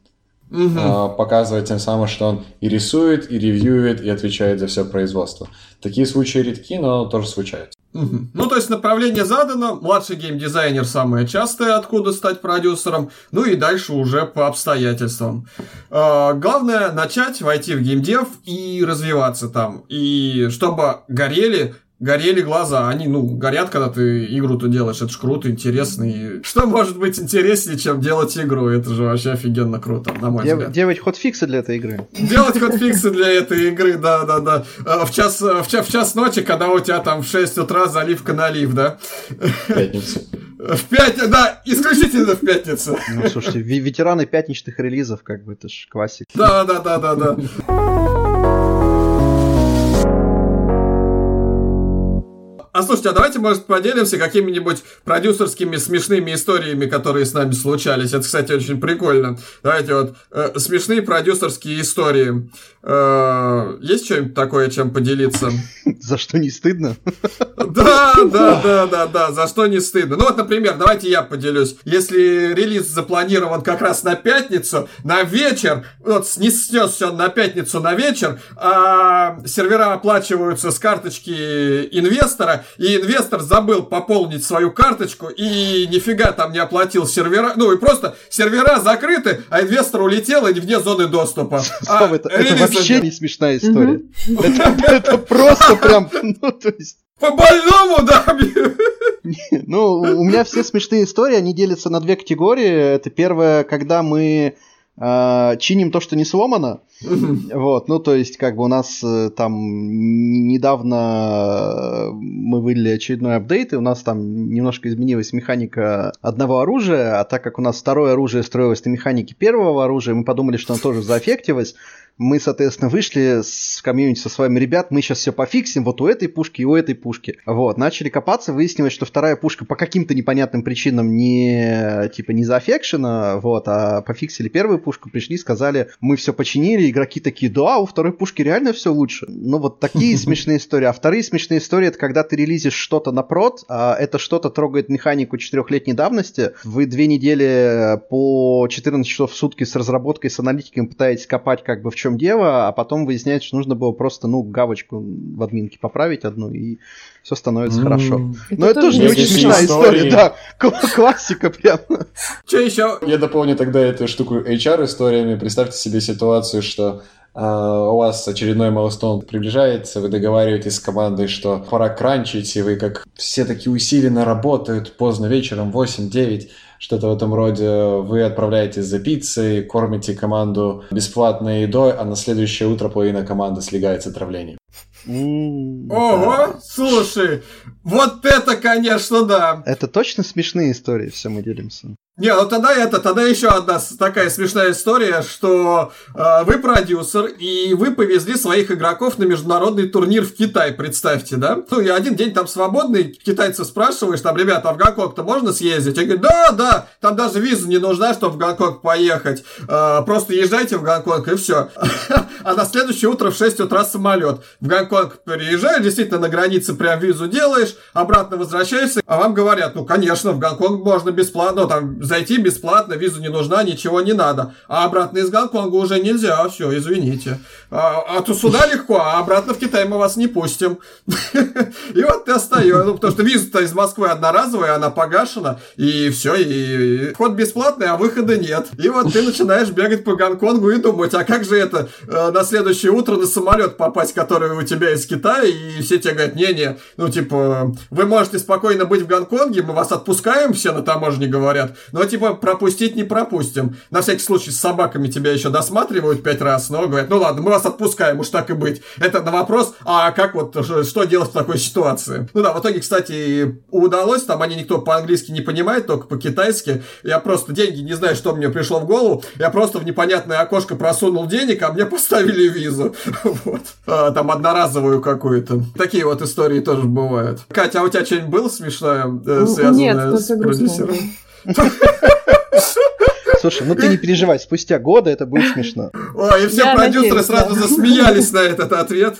угу. показывая тем самым, что он и рисует, и ревьюет, и отвечает за все производство. Такие случаи редки, но тоже случаются. Ну, то есть направление задано, младший геймдизайнер самое частое, откуда стать продюсером, ну и дальше уже по обстоятельствам. Э, главное начать, войти в геймдев и развиваться там. И чтобы горели горели глаза. Они, ну, горят, когда ты игру-то делаешь. Это ж круто, интересно. И [laughs] что может быть интереснее, чем делать игру? Это же вообще офигенно круто, на мой Дев- взгляд. Делать хотфиксы для этой игры. Делать [laughs] хотфиксы для этой игры, да-да-да. А в час, в, час, в час ночи, когда у тебя там в 6 утра заливка налив, да? В пятницу. [laughs] В пятницу, да, исключительно в пятницу. Ну, слушайте, ветераны пятничных релизов, как бы, это ж классик. Да-да-да-да-да. А слушайте, а давайте, может, поделимся какими-нибудь продюсерскими смешными историями, которые с нами случались. Это, кстати, очень прикольно. Давайте вот э, смешные продюсерские истории. Э, есть что-нибудь такое, чем поделиться? [laughs] За что не стыдно? [laughs] Да, да, да, да, да, за что не стыдно. Ну вот, например, давайте я поделюсь. Если релиз запланирован как раз на пятницу, на вечер, вот снесется на пятницу на вечер, а сервера оплачиваются с карточки инвестора, и инвестор забыл пополнить свою карточку и нифига там не оплатил сервера. Ну и просто сервера закрыты, а инвестор улетел и вне зоны доступа. [laughs] А это, это вообще не смешная история. Это, просто прям, ну то есть... По больному, да? [laughs] Ну, у меня все смешные истории, они делятся на две категории. Это первое, когда мы чиним то, что не сломано. Вот, ну, то есть, как бы у нас э, там недавно мы вылили очередной апдейт, и у нас там немножко изменилась механика одного оружия, а так как у нас второе оружие строилось на механике первого оружия, мы подумали, что оно тоже заэффектилось, мы, соответственно, вышли с комьюнити со своими ребят, мы сейчас все пофиксим вот у этой пушки и у этой пушки. Вот, начали копаться, выяснилось, что вторая пушка по каким-то непонятным причинам не, типа, не зафекшена, вот, а пофиксили первую пушку, пришли, сказали, мы все починили, игроки такие, да, у второй пушки реально все лучше. Ну, вот такие [laughs] смешные истории. А вторые смешные истории, это когда ты релизишь что-то на прод, а это что-то трогает механику четырехлетней давности, вы две недели по 14 часов в сутки с разработкой, с аналитиками пытаетесь копать как бы в чем чем дело, а потом выясняется, что нужно было просто, ну, галочку в админке поправить одну, и все становится mm. хорошо. Это Но это тоже не очень смешная история, да. Классика прям. Что еще? Я дополню тогда эту штуку HR-историями. Представьте себе ситуацию, что Uh, у вас очередной майлстоун приближается, вы договариваетесь с командой, что пора кранчить, и вы как все такие усиленно работают поздно вечером, 8-9, что-то в этом роде. Вы отправляетесь за пиццей, кормите команду бесплатной едой, а на следующее утро половина команды слегается отравлением. Ого, слушай, вот это, конечно, да. Это точно смешные истории, все мы делимся. Не, ну тогда это, тогда еще одна такая смешная история, что э, вы продюсер, и вы повезли своих игроков на международный турнир в Китай, представьте, да? Ну, и один день там свободный, китайцев спрашиваешь, там, ребята, а в Гонконг-то можно съездить? Я говорю, да, да, там даже виза не нужна, чтобы в Гонконг поехать. Э, просто езжайте в Гонконг, и все. [laughs] А на следующее утро в 6 утра самолет. В Гонконг переезжаешь, действительно, на границе прям визу делаешь, обратно возвращаешься, а вам говорят, ну, конечно, в Гонконг можно бесплатно, ну, там, зайти бесплатно, виза не нужна, ничего не надо. А обратно из Гонконга уже нельзя, все, извините. А, а то сюда легко, а обратно в Китай мы вас не пустим. [laughs] И вот ты остаешься, ну, потому что виза-то из Москвы одноразовая, она погашена, и все, и вход бесплатный, а выхода нет. И вот ты начинаешь бегать по Гонконгу и думать, а как же это э, на следующее утро на самолет попасть, который у тебя из Китая, и все тебе говорят, не-не, ну, типа, вы можете спокойно быть в Гонконге, мы вас отпускаем, все на таможне говорят, но, типа, пропустить не пропустим. На всякий случай с собаками тебя еще досматривают пять раз, но говорят, ну ладно, мы вас отпускаем, уж так и быть. Это на вопрос, а как вот, что делать в такой ситуации? Ну да, в итоге, кстати, удалось, там они никто по-английски не понимает, только по-китайски. Я просто деньги, не знаю, что мне пришло в голову, я просто в непонятное окошко просунул денег, а мне поставили визу. [laughs] Вот. А, там одноразовую какую-то. Такие вот истории тоже бывают. Катя, а у тебя что-нибудь было смешное, э, связанное Нет, с продюсером? Слушай, ну ты не переживай, спустя годы это будет смешно. Ой, и все Я продюсеры надеюсь, сразу да. засмеялись на этот ответ.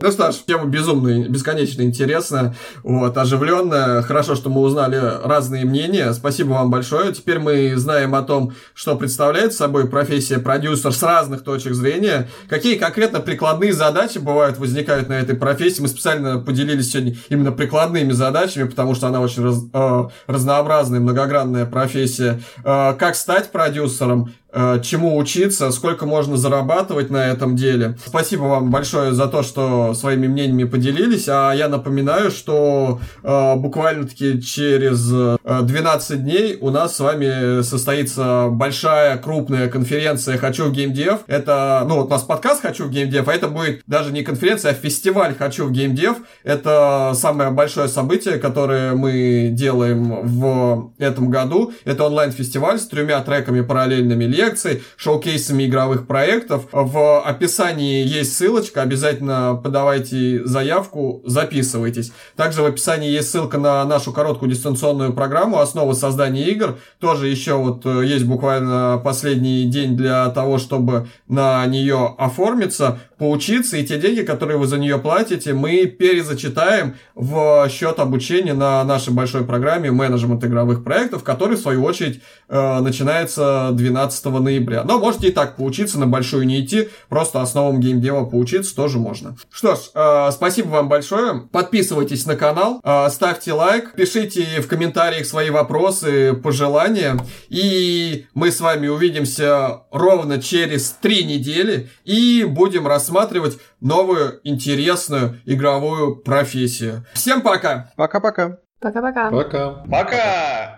Ну что ж, тема безумно, бесконечно интересная, вот, оживленная. Хорошо, что мы узнали разные мнения. Спасибо вам большое. Теперь мы знаем о том, что представляет собой профессия продюсер с разных точек зрения. Какие конкретно прикладные задачи бывают, возникают на этой профессии. Мы специально поделились сегодня именно прикладными задачами, потому что она очень раз, э, разнообразная, многогранная профессия. Э, как стать продюсером? Э, чему учиться, сколько можно зарабатывать на этом деле. Спасибо вам большое за то, что своими мнениями поделились, а я напоминаю, что э, буквально-таки через 12 э, дней у нас с вами состоится большая крупная конференция «Хочу в геймдев». Это, ну вот у нас подкаст «Хочу в геймдев», а это будет даже не конференция, а фестиваль «Хочу в геймдев». Это самое большое событие, которое мы делаем в этом году. Это онлайн-фестиваль с тремя треками параллельными лекций, шоу-кейсами игровых проектов. В описании есть ссылочка, обязательно подавайте заявку, записывайтесь. Также в описании есть ссылка на нашу короткую дистанционную программу «Основы создания игр». Тоже еще вот э, есть буквально последний день для того, чтобы на нее оформиться, поучиться, и те деньги, которые вы за нее платите, мы перезачитаем в счет обучения на нашей большой программе менеджмент игровых проектов, который, в свою очередь, э, начинается 12 ноября. Но можете и так поучиться, на большую не идти, просто основам геймдева поучиться тоже можно. Что ж, э, спасибо вам большое. Подписывайтесь на канал, э, ставьте лайк, пишите в комментариях свои вопросы, пожелания. И мы с вами увидимся ровно через три недели и будем рассматривать новую интересную игровую профессию. Всем пока! Пока-пока! Пока-пока! Пока! Пока!